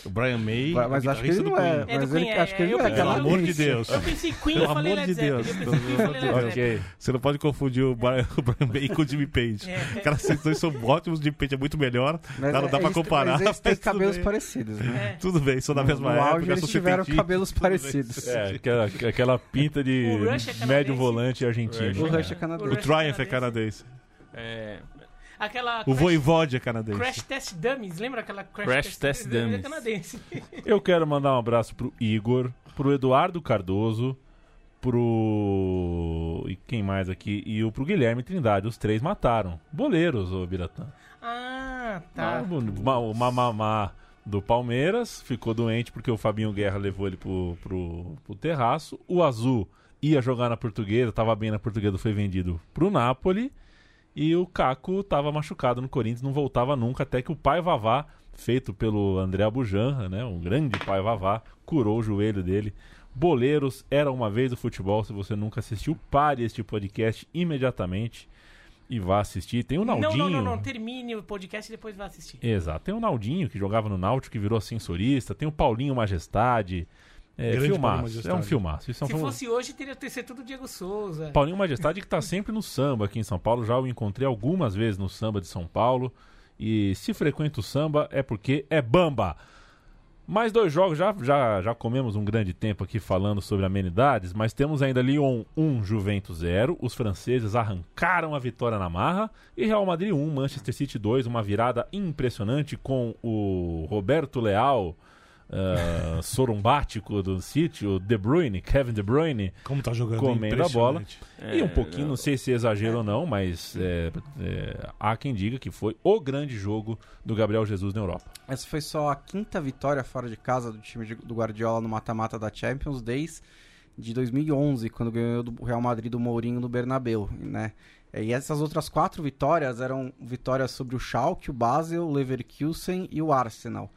[SPEAKER 7] O Brian May,
[SPEAKER 3] Mas-
[SPEAKER 7] é o
[SPEAKER 3] mas acho que ele não é.
[SPEAKER 7] Queen.
[SPEAKER 4] É
[SPEAKER 3] Mas ele- acho que ele não é
[SPEAKER 4] pensei-
[SPEAKER 7] Pelo amor de Deus.
[SPEAKER 4] Eu pensei Queen,
[SPEAKER 7] Pelo
[SPEAKER 4] eu falei
[SPEAKER 7] amor
[SPEAKER 4] Led
[SPEAKER 7] de Deus.
[SPEAKER 4] Zeppelin.
[SPEAKER 7] Você não pode confundir o Brian, May com o Jimmy Page.
[SPEAKER 4] É.
[SPEAKER 7] Cara, vocês dois são ótimos, o Jimmy Page é muito melhor.
[SPEAKER 3] Mas
[SPEAKER 7] Dá- não dá pra comparar.
[SPEAKER 3] Mas eles têm
[SPEAKER 7] mas
[SPEAKER 3] cabelos parecidos, né?
[SPEAKER 4] É.
[SPEAKER 7] Tudo bem, são da mesma época.
[SPEAKER 3] eles tiveram cabelos parecidos.
[SPEAKER 2] É, aquela, pinta de
[SPEAKER 4] é
[SPEAKER 2] médio volante argentino.
[SPEAKER 3] O Rush é canadense.
[SPEAKER 7] O Triumph é canadense.
[SPEAKER 5] É,
[SPEAKER 4] Aquela
[SPEAKER 7] O Voivode é canadense.
[SPEAKER 4] Crash Test Dummies, lembra aquela Crash,
[SPEAKER 5] Crash Test
[SPEAKER 4] Dummies?
[SPEAKER 5] Dummies.
[SPEAKER 4] É canadense.
[SPEAKER 2] Eu quero mandar um abraço pro Igor, pro Eduardo Cardoso, pro. E quem mais aqui? E o pro Guilherme Trindade. Os três mataram. Boleiros, ô Biratã.
[SPEAKER 4] Ah,
[SPEAKER 2] Ah,
[SPEAKER 4] tá.
[SPEAKER 2] o Ma- o Mamamá do Palmeiras ficou doente porque o Fabinho Guerra levou ele pro, pro, pro terraço. O Azul ia jogar na portuguesa, tava bem na portuguesa, foi vendido pro Napoli. E o Caco tava machucado no Corinthians, não voltava nunca, até que o pai Vavá, feito pelo André Abujanra, né, um grande pai Vavá, curou o joelho dele. Boleiros, era uma vez o futebol. Se você nunca assistiu, pare este podcast imediatamente e vá assistir. Tem o
[SPEAKER 4] Não,
[SPEAKER 2] Naldinho.
[SPEAKER 4] não, não, não. Termine o podcast e depois vai assistir.
[SPEAKER 2] Exato. Tem o Naldinho, que jogava no Náutico, que virou ascensorista. Tem o Paulinho Majestade. É, filmaço. É um filmaço. Isso é um
[SPEAKER 4] Se
[SPEAKER 2] filme-
[SPEAKER 4] fosse hoje, teria que ser tudo Diego Souza.
[SPEAKER 2] Paulinho Majestade que tá sempre no samba aqui em São Paulo. Já o encontrei algumas vezes no samba de São Paulo. E se frequenta o samba é porque é bamba. Mais dois jogos, já, já, já comemos um grande tempo aqui falando sobre amenidades, mas temos ainda Lyon 1, Juventus 0. Os franceses arrancaram a vitória na marra. E Real Madrid 1, Manchester City 2. Uma virada impressionante com o Roberto Leal, ah, sorumbático do City, o De Bruyne, Kevin De Bruyne,
[SPEAKER 7] Como tá jogando
[SPEAKER 2] comendo a bola.
[SPEAKER 7] impressionante.
[SPEAKER 2] E um pouquinho, não sei se é exagero ou não, mas é, é, há quem diga que foi o grande jogo do Gabriel Jesus na Europa.
[SPEAKER 3] Essa foi só a quinta vitória fora de casa do time de- do Guardiola no mata-mata da Champions desde de 2011, quando ganhou do Real Madrid do Mourinho no Bernabéu, né? E essas outras quatro vitórias eram vitórias sobre o Schalke, o Basel, o Leverkusen e o Arsenal,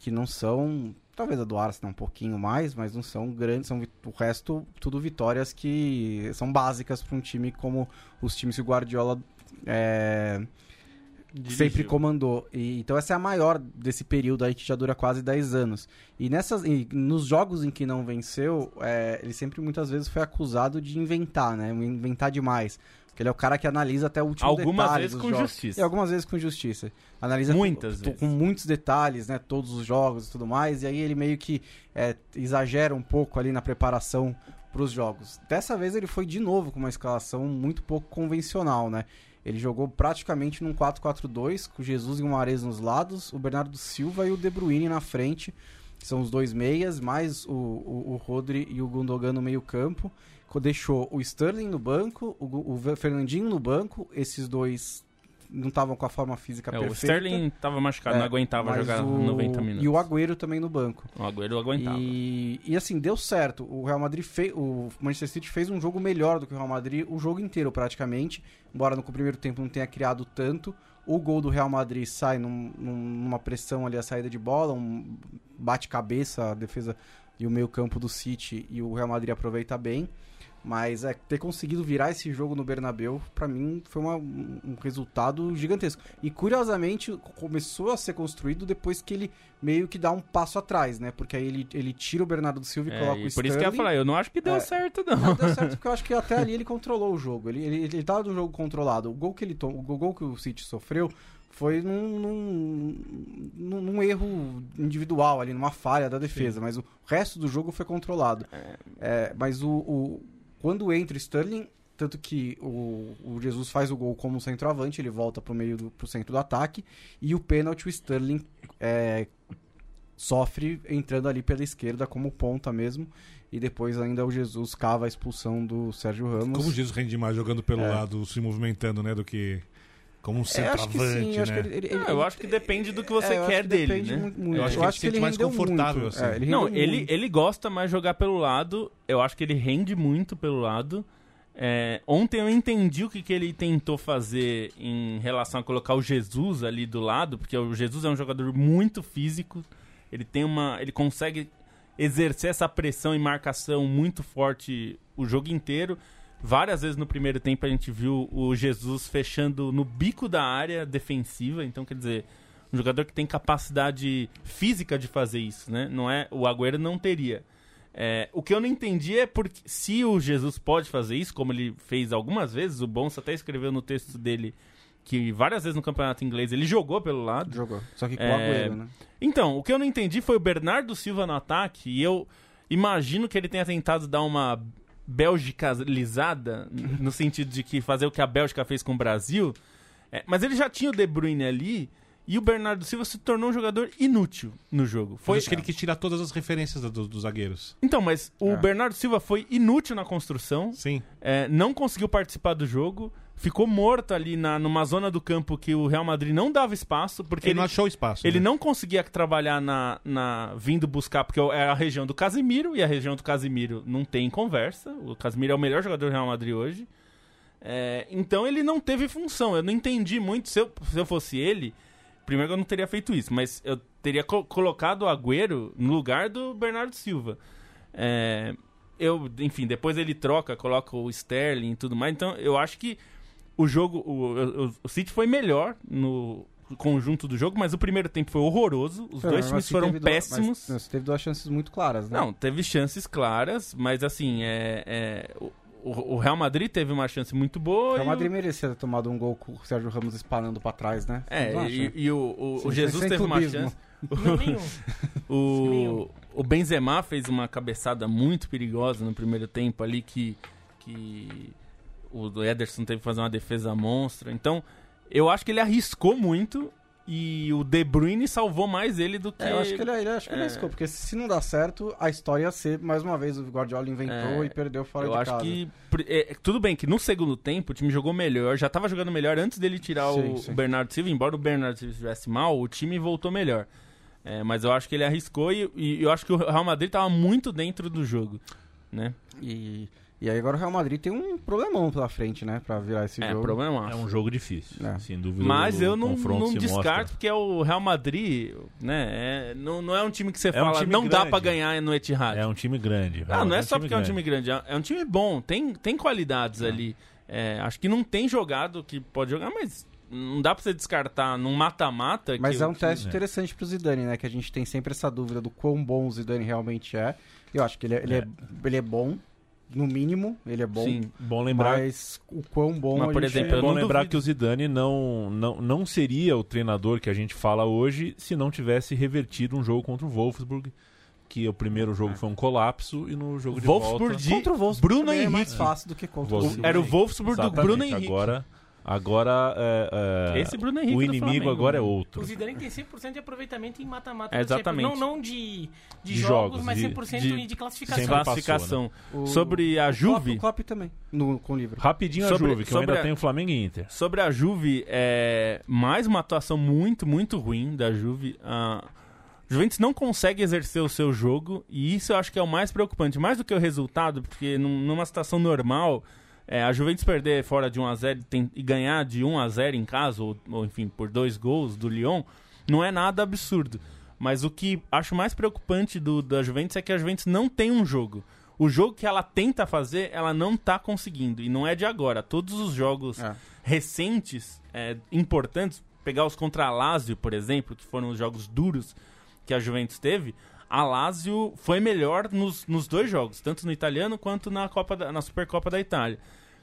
[SPEAKER 3] que não são, talvez a do Arsenal um pouquinho mais, mas não são grandes, são o resto tudo vitórias que são básicas para um time como os times que o Guardiola é, sempre comandou. E, então essa é a maior desse período aí que já dura quase 10 anos. E nessas, e nos jogos em que não venceu, é, ele sempre muitas vezes foi acusado de inventar, né? Inventar demais. Porque ele é o cara que analisa até o último
[SPEAKER 5] Algumas
[SPEAKER 3] detalhe
[SPEAKER 5] vezes
[SPEAKER 3] dos
[SPEAKER 5] com
[SPEAKER 3] jogos.
[SPEAKER 5] justiça.
[SPEAKER 3] E algumas vezes com justiça. Analisa
[SPEAKER 5] Muitas
[SPEAKER 3] com,
[SPEAKER 5] vezes.
[SPEAKER 3] com muitos detalhes, né? Todos os jogos e tudo mais. E aí ele meio que é, exagera um pouco ali na preparação para os jogos. Dessa vez ele foi de novo com uma escalação muito pouco convencional, né? Ele jogou praticamente num 4-4-2, com Jesus e o Mares nos lados, o Bernardo Silva e o De Bruyne na frente, que são os dois meias, mais o, o, o Rodri e o Gundogan no meio campo. Deixou o Sterling no banco, o, o Fernandinho no banco, esses dois não estavam com a forma física
[SPEAKER 5] É, o
[SPEAKER 3] perfeita.
[SPEAKER 5] Sterling tava machucado,
[SPEAKER 3] É,
[SPEAKER 5] não aguentava jogar
[SPEAKER 3] o-
[SPEAKER 5] 90 minutos.
[SPEAKER 3] E o Agüero também no banco.
[SPEAKER 5] O Agüero aguentava.
[SPEAKER 3] E, e assim, deu certo. O Real Madrid fez. O Manchester City fez um jogo melhor do que o Real Madrid o jogo inteiro, praticamente. Embora no primeiro tempo não tenha criado tanto. O gol do Real Madrid sai num- numa pressão ali, a saída de bola, um bate-cabeça, a defesa e o meio-campo do City, e o Real Madrid aproveita bem. Mas é, ter conseguido virar esse jogo no Bernabéu, pra mim, foi uma- um resultado gigantesco. E curiosamente, começou a ser construído depois que ele meio que dá um passo atrás, né? Porque aí ele, ele tira o Bernardo Silva e
[SPEAKER 5] É,
[SPEAKER 3] coloca
[SPEAKER 5] e
[SPEAKER 3] o
[SPEAKER 5] por isso que eu ia falar, eu não acho que deu
[SPEAKER 3] É.
[SPEAKER 5] certo, não.
[SPEAKER 3] Não deu certo porque eu acho que até ali ele controlou o jogo. Ele, ele, ele tava no jogo controlado. O gol que ele o gol que o City sofreu foi num, num, num- num erro individual ali, numa falha da defesa. Mas o resto do jogo foi controlado. É, mas o, o- quando entra o Sterling, tanto que o, o Jesus faz o gol como centroavante, ele volta pro meio do pro centro do ataque. E o pênalti, o Sterling é, sofre entrando ali pela esquerda como ponta mesmo. E depois ainda o Jesus cava a expulsão do Sérgio Ramos.
[SPEAKER 7] Como o Jesus rende mais jogando pelo
[SPEAKER 3] É.
[SPEAKER 7] lado, se movimentando, né? Do que como um
[SPEAKER 3] É,
[SPEAKER 7] centroavante,
[SPEAKER 3] acho sim, acho
[SPEAKER 7] né?
[SPEAKER 3] que ele, ele-
[SPEAKER 5] Ah, eu acho que depende do que você
[SPEAKER 3] é, eu acho
[SPEAKER 5] quer
[SPEAKER 3] que
[SPEAKER 5] dele, né?
[SPEAKER 3] muito.
[SPEAKER 7] Eu acho que ele se sente mais confortável,
[SPEAKER 3] muito.
[SPEAKER 7] assim.
[SPEAKER 3] É, ele
[SPEAKER 5] Não, ele, ele gosta mais de jogar pelo lado. Eu acho que ele rende muito pelo lado. É, ontem eu entendi o que, que ele tentou fazer em relação a colocar o Jesus ali do lado, porque o Jesus é um jogador muito físico. Ele tem uma. ele consegue exercer essa pressão e marcação muito forte o jogo inteiro. Várias vezes no primeiro tempo a gente viu o Jesus fechando no bico da área defensiva, então quer dizer, um jogador que tem capacidade física de fazer isso, né? Não é, o Agüero não teria. É, o que eu não entendi é porque se o Jesus pode fazer isso, como ele fez algumas vezes, o Bonsa até escreveu no texto dele que várias vezes no campeonato inglês ele jogou pelo lado.
[SPEAKER 3] Jogou. Só que com
[SPEAKER 5] É,
[SPEAKER 3] o Agüero, né?
[SPEAKER 5] Então, o que eu não entendi foi o Bernardo Silva no ataque, e eu imagino que ele tenha tentado dar uma belgicalizada, no sentido de que fazer o que a Bélgica fez com o Brasil, É, mas ele já tinha o De Bruyne ali e o Bernardo Silva se tornou um jogador inútil no jogo.
[SPEAKER 7] Foi acho que ele quis tirar todas as referências do- dos zagueiros.
[SPEAKER 5] Então, mas o
[SPEAKER 3] É.
[SPEAKER 5] Bernardo Silva foi inútil na construção,
[SPEAKER 7] Sim.
[SPEAKER 5] é, não conseguiu participar do jogo, ficou morto ali na, numa zona do campo que o Real Madrid não dava espaço, porque
[SPEAKER 7] Ele,
[SPEAKER 5] ele,
[SPEAKER 7] não achou espaço.
[SPEAKER 5] ele
[SPEAKER 7] né?
[SPEAKER 5] não conseguia trabalhar na, na vindo buscar, porque é a região do Casimiro, e a região do Casimiro não tem conversa. O Casimiro é o melhor jogador do Real Madrid hoje. É, então ele não teve função. Eu não entendi muito. Se eu, se eu fosse ele, primeiro eu não teria feito isso, mas eu teria co- colocado o Agüero no lugar do Bernardo Silva. É, eu, enfim, depois ele troca, coloca o Sterling e tudo mais. Então eu acho que o jogo, o, o, o City foi melhor no conjunto do jogo, mas o primeiro tempo foi horroroso. Os
[SPEAKER 3] Foi,
[SPEAKER 5] dois times foram
[SPEAKER 3] teve duas-
[SPEAKER 5] péssimos.
[SPEAKER 3] Mas, você teve duas chances muito claras, né?
[SPEAKER 5] Não, teve chances claras, mas assim, é, é, o, o Real Madrid teve uma chance muito boa.
[SPEAKER 3] O Real
[SPEAKER 5] e o-
[SPEAKER 3] Madrid merecia ter tomado um gol com o Sérgio Ramos espanando pra trás, né?
[SPEAKER 5] É, e, e o, o-
[SPEAKER 3] Sim,
[SPEAKER 5] o Jesus teve uma
[SPEAKER 3] clubismo.
[SPEAKER 5] chance.
[SPEAKER 4] Não, nenhum.
[SPEAKER 5] O, o Benzema fez uma cabeçada muito perigosa no primeiro tempo ali que, que o Ederson teve que fazer uma defesa monstra. Então, eu acho que ele arriscou muito e o De Bruyne salvou mais ele do que...
[SPEAKER 3] É, eu acho que ele, ele, acho que ele
[SPEAKER 5] é.
[SPEAKER 3] arriscou, porque se não dá certo, a história ia ser, mais uma vez, o Guardiola inventou
[SPEAKER 5] É,
[SPEAKER 3] e perdeu fora
[SPEAKER 5] eu
[SPEAKER 3] de
[SPEAKER 5] acho
[SPEAKER 3] casa.
[SPEAKER 5] que. pr- é, tudo bem que no segundo tempo o time jogou melhor, já tava jogando melhor antes dele tirar
[SPEAKER 3] Sim,
[SPEAKER 5] o,
[SPEAKER 3] sim.
[SPEAKER 5] o Bernardo Silva, embora o Bernardo Silva estivesse mal, o time voltou melhor. É, mas eu acho que ele arriscou e, e eu acho que o Real Madrid tava muito dentro do jogo. Né?
[SPEAKER 3] E, e aí agora o Real Madrid tem um problemão pela frente, né? Pra virar esse
[SPEAKER 5] É,
[SPEAKER 3] jogo.
[SPEAKER 5] problema.
[SPEAKER 2] É um jogo difícil,
[SPEAKER 3] É.
[SPEAKER 2] sem dúvida.
[SPEAKER 5] Mas eu não, não descarto,
[SPEAKER 2] mostra.
[SPEAKER 5] porque é o Real Madrid, né? é- não, não é um time que você
[SPEAKER 2] É um
[SPEAKER 5] fala,
[SPEAKER 2] time
[SPEAKER 5] não dá
[SPEAKER 2] grande.
[SPEAKER 5] pra ganhar no Etihad.
[SPEAKER 2] É um time grande.
[SPEAKER 5] Ah, não é
[SPEAKER 2] um
[SPEAKER 5] só porque é um
[SPEAKER 2] grande.
[SPEAKER 5] time grande, é é um time bom, tem, tem qualidades ali. É, acho que não tem jogado que pode jogar, mas não dá pra você descartar num mata-mata.
[SPEAKER 3] Mas
[SPEAKER 5] que
[SPEAKER 3] é um teste interessante pro Zidane, né? Que a gente tem sempre essa dúvida do quão bom o Zidane realmente é. Eu acho que ele é, ele é. ele é bom, no mínimo, ele é bom.
[SPEAKER 5] Sim.
[SPEAKER 2] Bom lembrar,
[SPEAKER 3] Mas o quão bom
[SPEAKER 5] Mas,
[SPEAKER 3] a
[SPEAKER 5] por
[SPEAKER 3] gente
[SPEAKER 5] exemplo,
[SPEAKER 2] é bom
[SPEAKER 5] não
[SPEAKER 2] lembrar
[SPEAKER 5] duvido.
[SPEAKER 2] que o Zidane não, não, não seria o treinador que a gente fala hoje se não tivesse revertido um jogo contra o Wolfsburg, que o primeiro jogo foi um colapso e no jogo de
[SPEAKER 5] Wolfsburg
[SPEAKER 2] volta...
[SPEAKER 5] de
[SPEAKER 3] Contra o Wolfsburg
[SPEAKER 5] Bruno
[SPEAKER 3] também é mais
[SPEAKER 5] Henrique.
[SPEAKER 3] fácil do que contra o
[SPEAKER 2] Wolfsburg.
[SPEAKER 5] Era o Wolfsburg do. Bruno Henrique.
[SPEAKER 2] Agora, agora é, é,
[SPEAKER 5] Esse Bruno Henrique
[SPEAKER 2] o inimigo agora é
[SPEAKER 5] né?
[SPEAKER 2] outro.
[SPEAKER 4] O Zidane tem 100% de aproveitamento em mata-mata.
[SPEAKER 5] É, exatamente.
[SPEAKER 4] Não, não de, de,
[SPEAKER 2] De
[SPEAKER 4] jogos,
[SPEAKER 2] jogos,
[SPEAKER 4] mas
[SPEAKER 2] de-
[SPEAKER 4] 100%
[SPEAKER 5] de-
[SPEAKER 4] de, classificação.
[SPEAKER 2] Sempre
[SPEAKER 5] Classificação.
[SPEAKER 3] O-
[SPEAKER 5] Sobre a
[SPEAKER 3] o
[SPEAKER 5] Juve.
[SPEAKER 3] O Klopp também, no, com o livro.
[SPEAKER 2] Rapidinho
[SPEAKER 5] Sobre-
[SPEAKER 2] a Juve, que ainda
[SPEAKER 5] a-
[SPEAKER 2] tenho Flamengo e Inter.
[SPEAKER 5] Sobre a Juve, é mais uma atuação muito, muito ruim da Juve. A Juventus não consegue exercer o seu jogo e isso eu acho que é o mais preocupante, mais do que o resultado, porque num- numa situação normal, é, a Juventus perder fora de 1x0 e ganhar de 1x0 em casa, ou, ou, enfim, por dois gols do Lyon, não é nada absurdo. Mas o que acho mais preocupante do, da Juventus é que a Juventus não tem um jogo. O jogo que ela tenta fazer, ela não tá conseguindo. E não é de agora. Todos os jogos
[SPEAKER 3] É.
[SPEAKER 5] recentes, é, importantes, pegar os contra a Lazio, por exemplo, que foram os jogos duros que a Juventus teve, a Lazio foi melhor nos, nos dois jogos, tanto no italiano quanto na, Copa da- na Supercopa da Itália.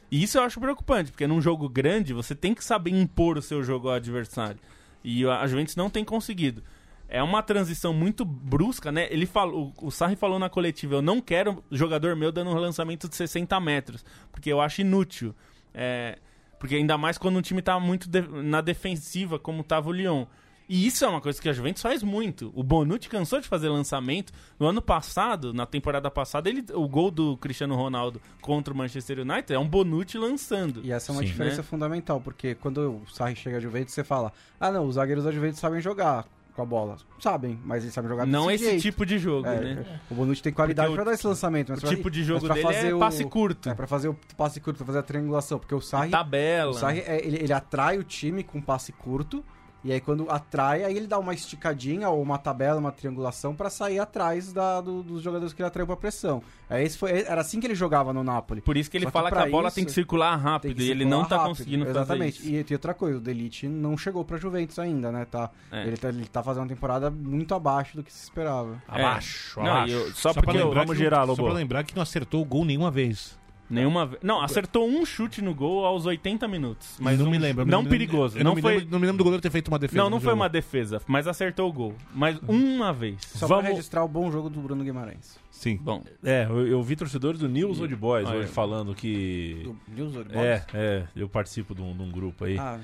[SPEAKER 5] E isso eu acho preocupante, porque num jogo grande você tem que saber impor o seu jogo ao adversário. E a Juventus não tem conseguido. É uma transição muito brusca, né? Ele falou, o Sarri falou na coletiva: eu não quero jogador meu dando um lançamento de 60 metros, porque eu acho inútil. É, porque ainda mais quando o time tá muito de- na defensiva, como tava o Lyon. E isso é uma coisa que a Juventus faz muito. O Bonucci cansou de fazer lançamento. No ano passado, na temporada passada, ele, o gol do Cristiano Ronaldo contra o Manchester United é um Bonucci lançando.
[SPEAKER 3] E essa é uma
[SPEAKER 2] Sim,
[SPEAKER 3] diferença
[SPEAKER 5] né?
[SPEAKER 3] fundamental, porque quando o Sarri chega a Juventus, você fala: ah, não, os zagueiros da Juventus sabem jogar com a bola. Sabem, mas eles sabem jogar
[SPEAKER 5] Não esse
[SPEAKER 3] jeito.
[SPEAKER 5] tipo de jogo,
[SPEAKER 3] É,
[SPEAKER 5] né?
[SPEAKER 3] O Bonucci tem qualidade pra dar esse lançamento. Mas
[SPEAKER 5] O
[SPEAKER 3] pra-
[SPEAKER 5] tipo de jogo
[SPEAKER 3] pra
[SPEAKER 5] dele
[SPEAKER 3] fazer
[SPEAKER 5] é
[SPEAKER 3] o-
[SPEAKER 5] passe curto.
[SPEAKER 3] É, pra fazer o passe curto, pra fazer a triangulação. Porque o Sarri,
[SPEAKER 5] Tabela.
[SPEAKER 3] o Sarri é, ele, ele atrai o time com passe curto. E aí quando atrai, aí ele dá uma esticadinha ou uma tabela, uma triangulação pra sair atrás da- do- dos jogadores que ele atraiu pra pressão. É, esse foi, era assim que ele jogava no Napoli.
[SPEAKER 5] Por isso que ele
[SPEAKER 3] Só que
[SPEAKER 5] fala que,
[SPEAKER 3] pra
[SPEAKER 5] a bola
[SPEAKER 3] isso,
[SPEAKER 5] tem que circular rápido
[SPEAKER 3] que
[SPEAKER 5] e ele
[SPEAKER 3] circular
[SPEAKER 5] não tá
[SPEAKER 3] rápido.
[SPEAKER 5] conseguindo
[SPEAKER 3] Exatamente.
[SPEAKER 5] fazer isso.
[SPEAKER 3] E tem outra coisa, o Delite não chegou pra Juventus ainda, né? Tá,
[SPEAKER 5] É.
[SPEAKER 3] ele, tá, ele tá fazendo uma temporada muito abaixo do que se esperava.
[SPEAKER 5] É.
[SPEAKER 2] Abaixo,
[SPEAKER 5] Não,
[SPEAKER 2] abaixo.
[SPEAKER 5] e eu- só
[SPEAKER 7] Só
[SPEAKER 5] porque eu-
[SPEAKER 2] vamos
[SPEAKER 7] que- Só pra lembrar que não acertou o gol nenhuma vez.
[SPEAKER 5] Nenhuma vez. Não, acertou um chute no gol aos 80 minutos. Mas
[SPEAKER 7] não
[SPEAKER 5] um
[SPEAKER 7] me lembro.
[SPEAKER 5] Não
[SPEAKER 7] me
[SPEAKER 5] perigoso.
[SPEAKER 7] eu
[SPEAKER 5] Não,
[SPEAKER 7] me
[SPEAKER 5] foi.
[SPEAKER 7] lembro- não me lembro do goleiro ter feito uma defesa.
[SPEAKER 5] Não, não foi
[SPEAKER 7] jogo.
[SPEAKER 5] uma defesa, mas acertou o gol. Mas uma vez.
[SPEAKER 3] Só
[SPEAKER 2] Vamos-
[SPEAKER 3] pra registrar o bom jogo do Bruno Guimarães.
[SPEAKER 7] Sim.
[SPEAKER 5] Bom,
[SPEAKER 2] É, eu, eu vi torcedores do News Old Boys
[SPEAKER 5] Olha.
[SPEAKER 2] hoje falando que.
[SPEAKER 3] Do News Old
[SPEAKER 2] É,
[SPEAKER 3] Boys?
[SPEAKER 2] é, eu participo de um, de um grupo aí.
[SPEAKER 3] Ah,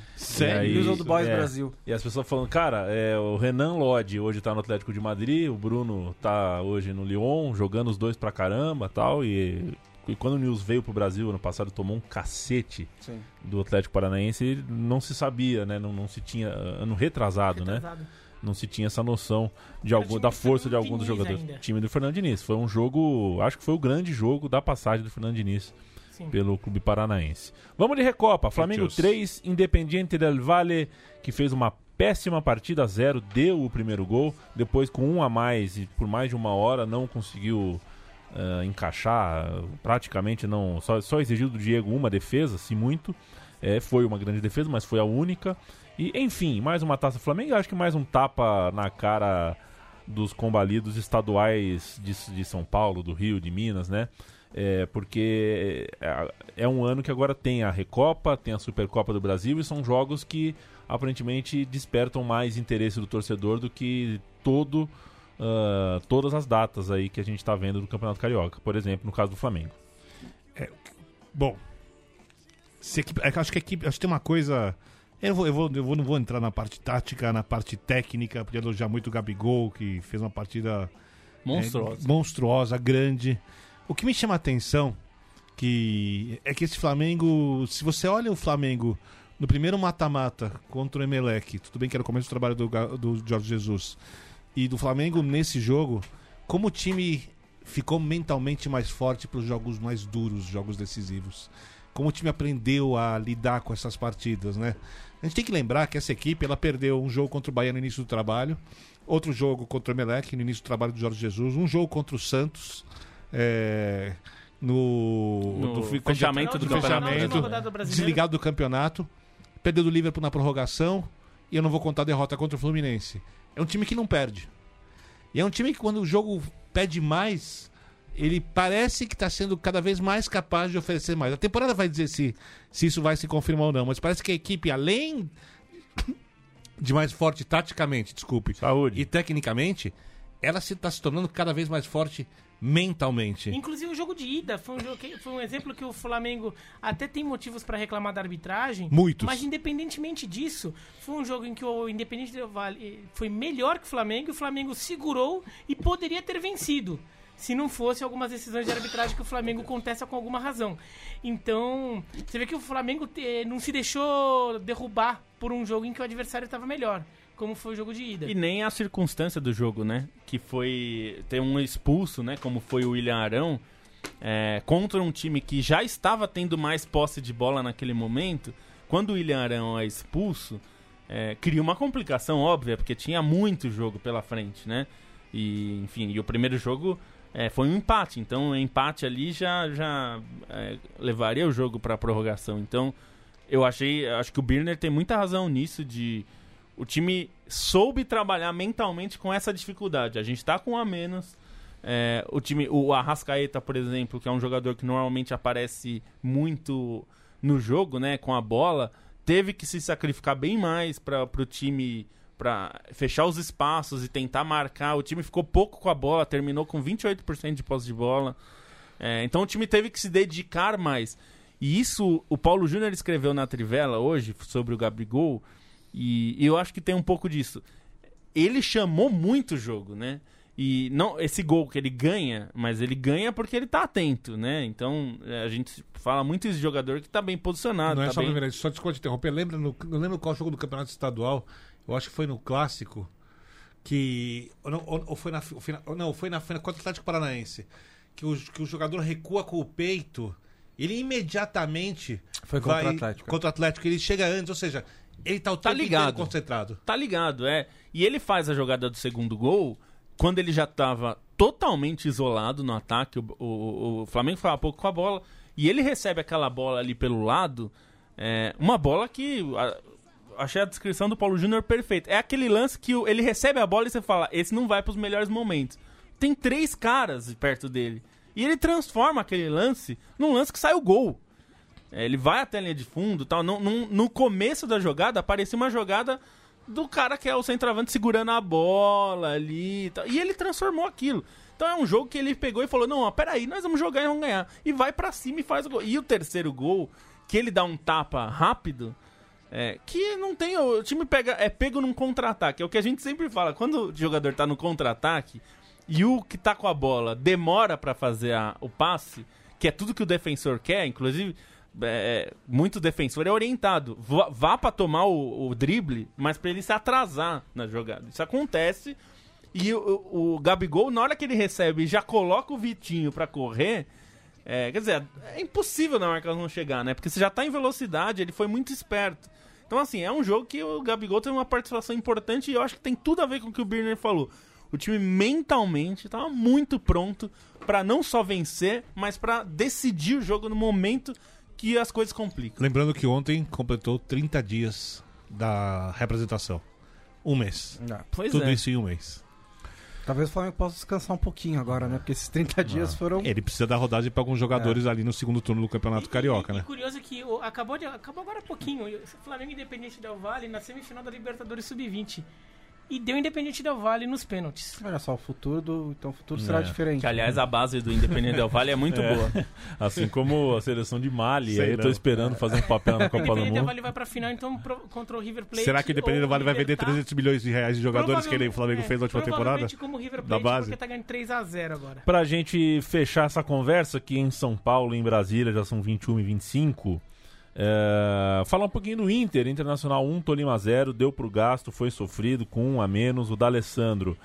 [SPEAKER 2] aí-
[SPEAKER 3] News Old Boys
[SPEAKER 2] é.
[SPEAKER 3] Brasil.
[SPEAKER 2] E as pessoas falando, cara, é, o Renan Lodge hoje tá no Atlético de Madrid, o Bruno tá hoje no Lyon, jogando os dois pra caramba tal. E, e quando o News veio pro Brasil ano passado, tomou um cacete
[SPEAKER 3] Sim.
[SPEAKER 2] do Atlético Paranaense, não se sabia, né? Não, não se tinha. Ano retrasado, né?
[SPEAKER 4] Retrasado.
[SPEAKER 2] Não se tinha essa noção de algum, da força de algum dos jogadores.
[SPEAKER 4] ainda.
[SPEAKER 2] Time do Fernando Diniz. Foi um jogo. Acho que foi o grande jogo da passagem do Fernando Diniz
[SPEAKER 4] Sim.
[SPEAKER 2] pelo Clube Paranaense. Vamos de Recopa. Flamengo
[SPEAKER 7] Deus.
[SPEAKER 2] 3, Independiente del Valle, que fez uma péssima partida zero, deu o primeiro gol. Depois, com um a mais e por mais de uma hora, não conseguiu ah, encaixar. Praticamente não. Só, só exigiu do Diego uma defesa, se muito. É, foi uma grande defesa, mas foi a única. E, enfim, mais uma taça Flamengo. Acho que mais um tapa na cara dos combalidos estaduais de, de São Paulo, do Rio, de Minas, né? É, porque é um ano que agora tem a Recopa, tem a Supercopa do Brasil e são jogos que aparentemente despertam mais interesse do torcedor do que todo ah, todas as datas aí que a gente está vendo do Campeonato Carioca, por exemplo, no caso do Flamengo.
[SPEAKER 7] Bom, se a equipe- é acho que a equipe, acho que tem uma coisa. Eu, vou, eu, vou, eu vou- não vou entrar na parte tática, na parte técnica, podia elogiar muito o Gabigol, que fez uma partida
[SPEAKER 5] monstruoso.
[SPEAKER 7] é, monstruosa, grande. O que me chama a atenção que é que esse Flamengo, se você olha o Flamengo no primeiro mata-mata contra o Emelec, tudo bem que era o começo do trabalho do, do Jorge Jesus, e do Flamengo nesse jogo, como o time ficou mentalmente mais forte para os jogos mais duros, jogos decisivos. Como o time aprendeu a lidar com essas partidas, né? A gente tem que lembrar que essa equipe ela perdeu um jogo contra o Bahia no início do trabalho, outro jogo contra o Emelec no início do trabalho do Jorge Jesus, um jogo contra o Santos é, no,
[SPEAKER 5] No
[SPEAKER 7] do
[SPEAKER 5] fechamento do
[SPEAKER 7] fechamento,
[SPEAKER 4] brasileira.
[SPEAKER 7] desligado do campeonato, perdeu do Liverpool na prorrogação e eu não vou contar a derrota contra o Fluminense. É um time que não perde. E é um time que quando o jogo pede mais, ele parece que está sendo cada vez mais capaz de oferecer mais. A temporada vai dizer se, se isso vai se confirmar ou não, mas parece que a equipe, além de mais forte taticamente, desculpe,
[SPEAKER 2] Saúde.
[SPEAKER 7] e tecnicamente, ela se está se tornando cada vez mais forte mentalmente.
[SPEAKER 4] Inclusive o jogo de ida foi um, jogo que- foi um exemplo que o Flamengo até tem motivos para reclamar da arbitragem.
[SPEAKER 7] Muitos.
[SPEAKER 4] Mas independentemente disso, foi um jogo em que o Independente Del Valle foi melhor que o Flamengo e o Flamengo segurou e poderia ter vencido. Se não fosse algumas decisões de arbitragem que o Flamengo contesta com alguma razão. Então, você vê que o Flamengo eh, não se deixou derrubar por um jogo em que o adversário estava melhor, como foi o jogo de ida.
[SPEAKER 5] E nem a circunstância do jogo, né? Que foi ter um expulso, né? Como foi o William Arão, é, contra um time que já estava tendo mais posse de bola naquele momento. Quando o William Arão é expulso, é, cria uma complicação óbvia, porque tinha muito jogo pela frente, né? E, enfim, e o primeiro jogo é, foi um empate, então o empate ali já, já é, levaria o jogo para prorrogação. Então, eu achei, acho que o Birner tem muita razão nisso de o time soube trabalhar mentalmente com essa dificuldade. A gente tá com um a menos. É, o time, o Arrascaeta, por exemplo, que é um jogador que normalmente aparece muito no jogo, né, com a bola, teve que se sacrificar bem mais para o time para fechar os espaços e tentar marcar. O time ficou pouco com a bola, terminou com 28% de posse de bola. É, então o time teve que se dedicar mais. E isso o Paulo Júnior escreveu na Trivela hoje sobre o Gabigol. E, e eu acho que tem um pouco disso. Ele chamou muito o jogo, né? E não esse gol que ele ganha, mas ele ganha porque ele tá atento, né? Então é, a gente fala muito esse jogador que tá bem posicionado.
[SPEAKER 7] Não é
[SPEAKER 5] tá
[SPEAKER 7] só a
[SPEAKER 5] bem...
[SPEAKER 7] primeira, só desculpa te interromper. Lembra no, não lembro qual jogo do Campeonato Estadual, eu acho que foi no Clássico, que. Ou, não, ou- ou foi na. fi- foi na- ou não, foi na, foi na contra o Atlético Paranaense. Que o, que o jogador recua com o peito, ele imediatamente.
[SPEAKER 3] Foi contra o
[SPEAKER 7] vai-
[SPEAKER 3] Atlético.
[SPEAKER 7] Contra o Atlético, ele chega antes, ou seja, ele tá o
[SPEAKER 5] Tá ligado.
[SPEAKER 7] concentrado.
[SPEAKER 5] Tá ligado, é. E ele faz a jogada do segundo gol quando ele já tava totalmente isolado no ataque. O, o- o Flamengo foi há pouco com a bola. E ele recebe aquela bola ali pelo lado. é, uma bola que. a- achei a descrição do Paulo Júnior perfeita. É aquele lance que ele recebe a bola e você fala: esse não vai pros melhores momentos. Tem três caras perto dele. E ele transforma aquele lance num lance que sai o gol. É, ele vai até a linha de fundo tal. No, no, no começo da jogada, aparecia uma jogada do cara que é o centroavante segurando a bola ali e tal. E ele transformou aquilo. Então é um jogo que ele pegou e falou: Não, ó, peraí, nós vamos jogar e vamos ganhar. E vai pra cima e faz o gol. E o terceiro gol, que ele dá um tapa rápido. É, que não tem. O time pega, é pego num contra-ataque. É o que a gente sempre fala. Quando o jogador tá no contra-ataque e o que tá com a bola demora pra fazer a- o passe, que é tudo que o defensor quer, inclusive. É, muito defensor é orientado. Vá, vá pra tomar o, o drible, mas pra ele se atrasar na jogada. Isso acontece. E o, o, Gabigol, na hora que ele recebe, já coloca o Vitinho pra correr. É, quer dizer, é impossível na marcação não chegar, né? Porque você já tá em velocidade, ele foi muito esperto. Então, assim, é um jogo que o Gabigol tem uma participação importante e eu acho que tem tudo a ver com o que o Birner falou. O time mentalmente tava muito pronto pra não só vencer, mas pra decidir o jogo no momento que as coisas complicam.
[SPEAKER 7] Lembrando que ontem completou 30 dias da representação. Um mês.
[SPEAKER 5] Pois
[SPEAKER 7] Tudo
[SPEAKER 5] é.
[SPEAKER 7] isso em um mês.
[SPEAKER 3] Talvez o Flamengo possa descansar um pouquinho agora, né? Porque esses 30 dias foram.
[SPEAKER 7] Ele precisa dar rodagem para alguns jogadores ali no segundo turno do Campeonato Carioca,
[SPEAKER 4] E
[SPEAKER 7] né?
[SPEAKER 4] curioso que o- acabou, de, acabou agora há pouquinho. o Flamengo e Independente Del Vale na semifinal da Libertadores Sub-20. E deu Independente Del Vale nos pênaltis.
[SPEAKER 3] Olha só, o futuro do. Então o futuro será
[SPEAKER 2] É.
[SPEAKER 3] diferente.
[SPEAKER 5] Que, aliás, a base do Independente Del Vale é muito
[SPEAKER 2] É.
[SPEAKER 5] boa.
[SPEAKER 2] Assim como a seleção de Mali.
[SPEAKER 7] Sei
[SPEAKER 2] aí eu tô
[SPEAKER 7] não.
[SPEAKER 2] esperando fazer um papel na Copa do
[SPEAKER 4] Independente Del
[SPEAKER 2] Mundo.
[SPEAKER 4] Vale vai pra final, então, pro- contra o River Plate.
[SPEAKER 7] Será que o Independente do Vale vai vender
[SPEAKER 4] Libertad.
[SPEAKER 7] 300 milhões de reais de jogadores que ele, o Flamengo
[SPEAKER 4] Provavelmente-
[SPEAKER 7] fez na última
[SPEAKER 4] é,
[SPEAKER 7] temporada?
[SPEAKER 4] como o River
[SPEAKER 7] Da
[SPEAKER 4] Plate,
[SPEAKER 7] base?
[SPEAKER 4] porque tá ganhando 3x0 agora.
[SPEAKER 2] Pra gente fechar essa conversa aqui em São Paulo e em Brasília, já são 21 e 25. É, falar um pouquinho do Inter, Internacional 1, Tolima 0, deu pro gasto, foi sofrido com um a menos. O D'Alessandro,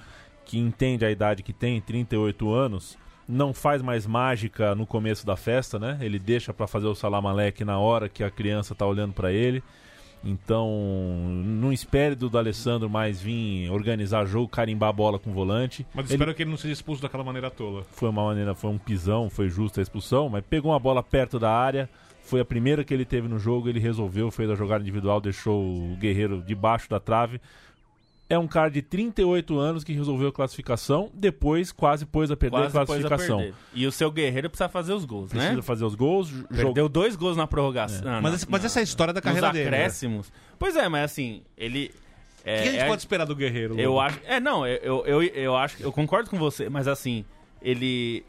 [SPEAKER 2] que entende a idade que tem, 38 anos, não faz mais mágica no começo da festa, né? Ele deixa pra fazer o salamaleque na hora que a criança tá olhando pra ele. Então, não espere do D'Alessandro mais vir organizar jogo, carimbar a bola com o volante.
[SPEAKER 7] Mas
[SPEAKER 2] Ele-
[SPEAKER 7] espero que ele não seja expulso daquela maneira tola.
[SPEAKER 2] foi uma maneira, foi um pisão, foi justa a expulsão, mas pegou uma bola perto da área, foi a primeira que ele teve no jogo, ele resolveu, fez a jogada individual, deixou o Guerreiro debaixo da trave. É um cara de 38 anos que resolveu a classificação, depois quase pôs a perder
[SPEAKER 5] Quase
[SPEAKER 2] a
[SPEAKER 5] pôs a
[SPEAKER 2] classificação.
[SPEAKER 5] perder. E o seu Guerreiro precisa fazer os gols,
[SPEAKER 2] Precisa
[SPEAKER 5] né?
[SPEAKER 2] fazer os gols,
[SPEAKER 5] Perdeu dois gols na prorrogação. Ah,
[SPEAKER 7] Mas,
[SPEAKER 5] na-
[SPEAKER 7] mas essa é a história da carreira dele. né?
[SPEAKER 5] acréscimos. Pois é, mas assim, ele...
[SPEAKER 7] O que
[SPEAKER 5] É,
[SPEAKER 7] a gente
[SPEAKER 5] é-
[SPEAKER 7] pode esperar do Guerreiro?
[SPEAKER 5] Eu acho. É, não, eu, eu, eu acho. Eu concordo com você, mas assim, ele.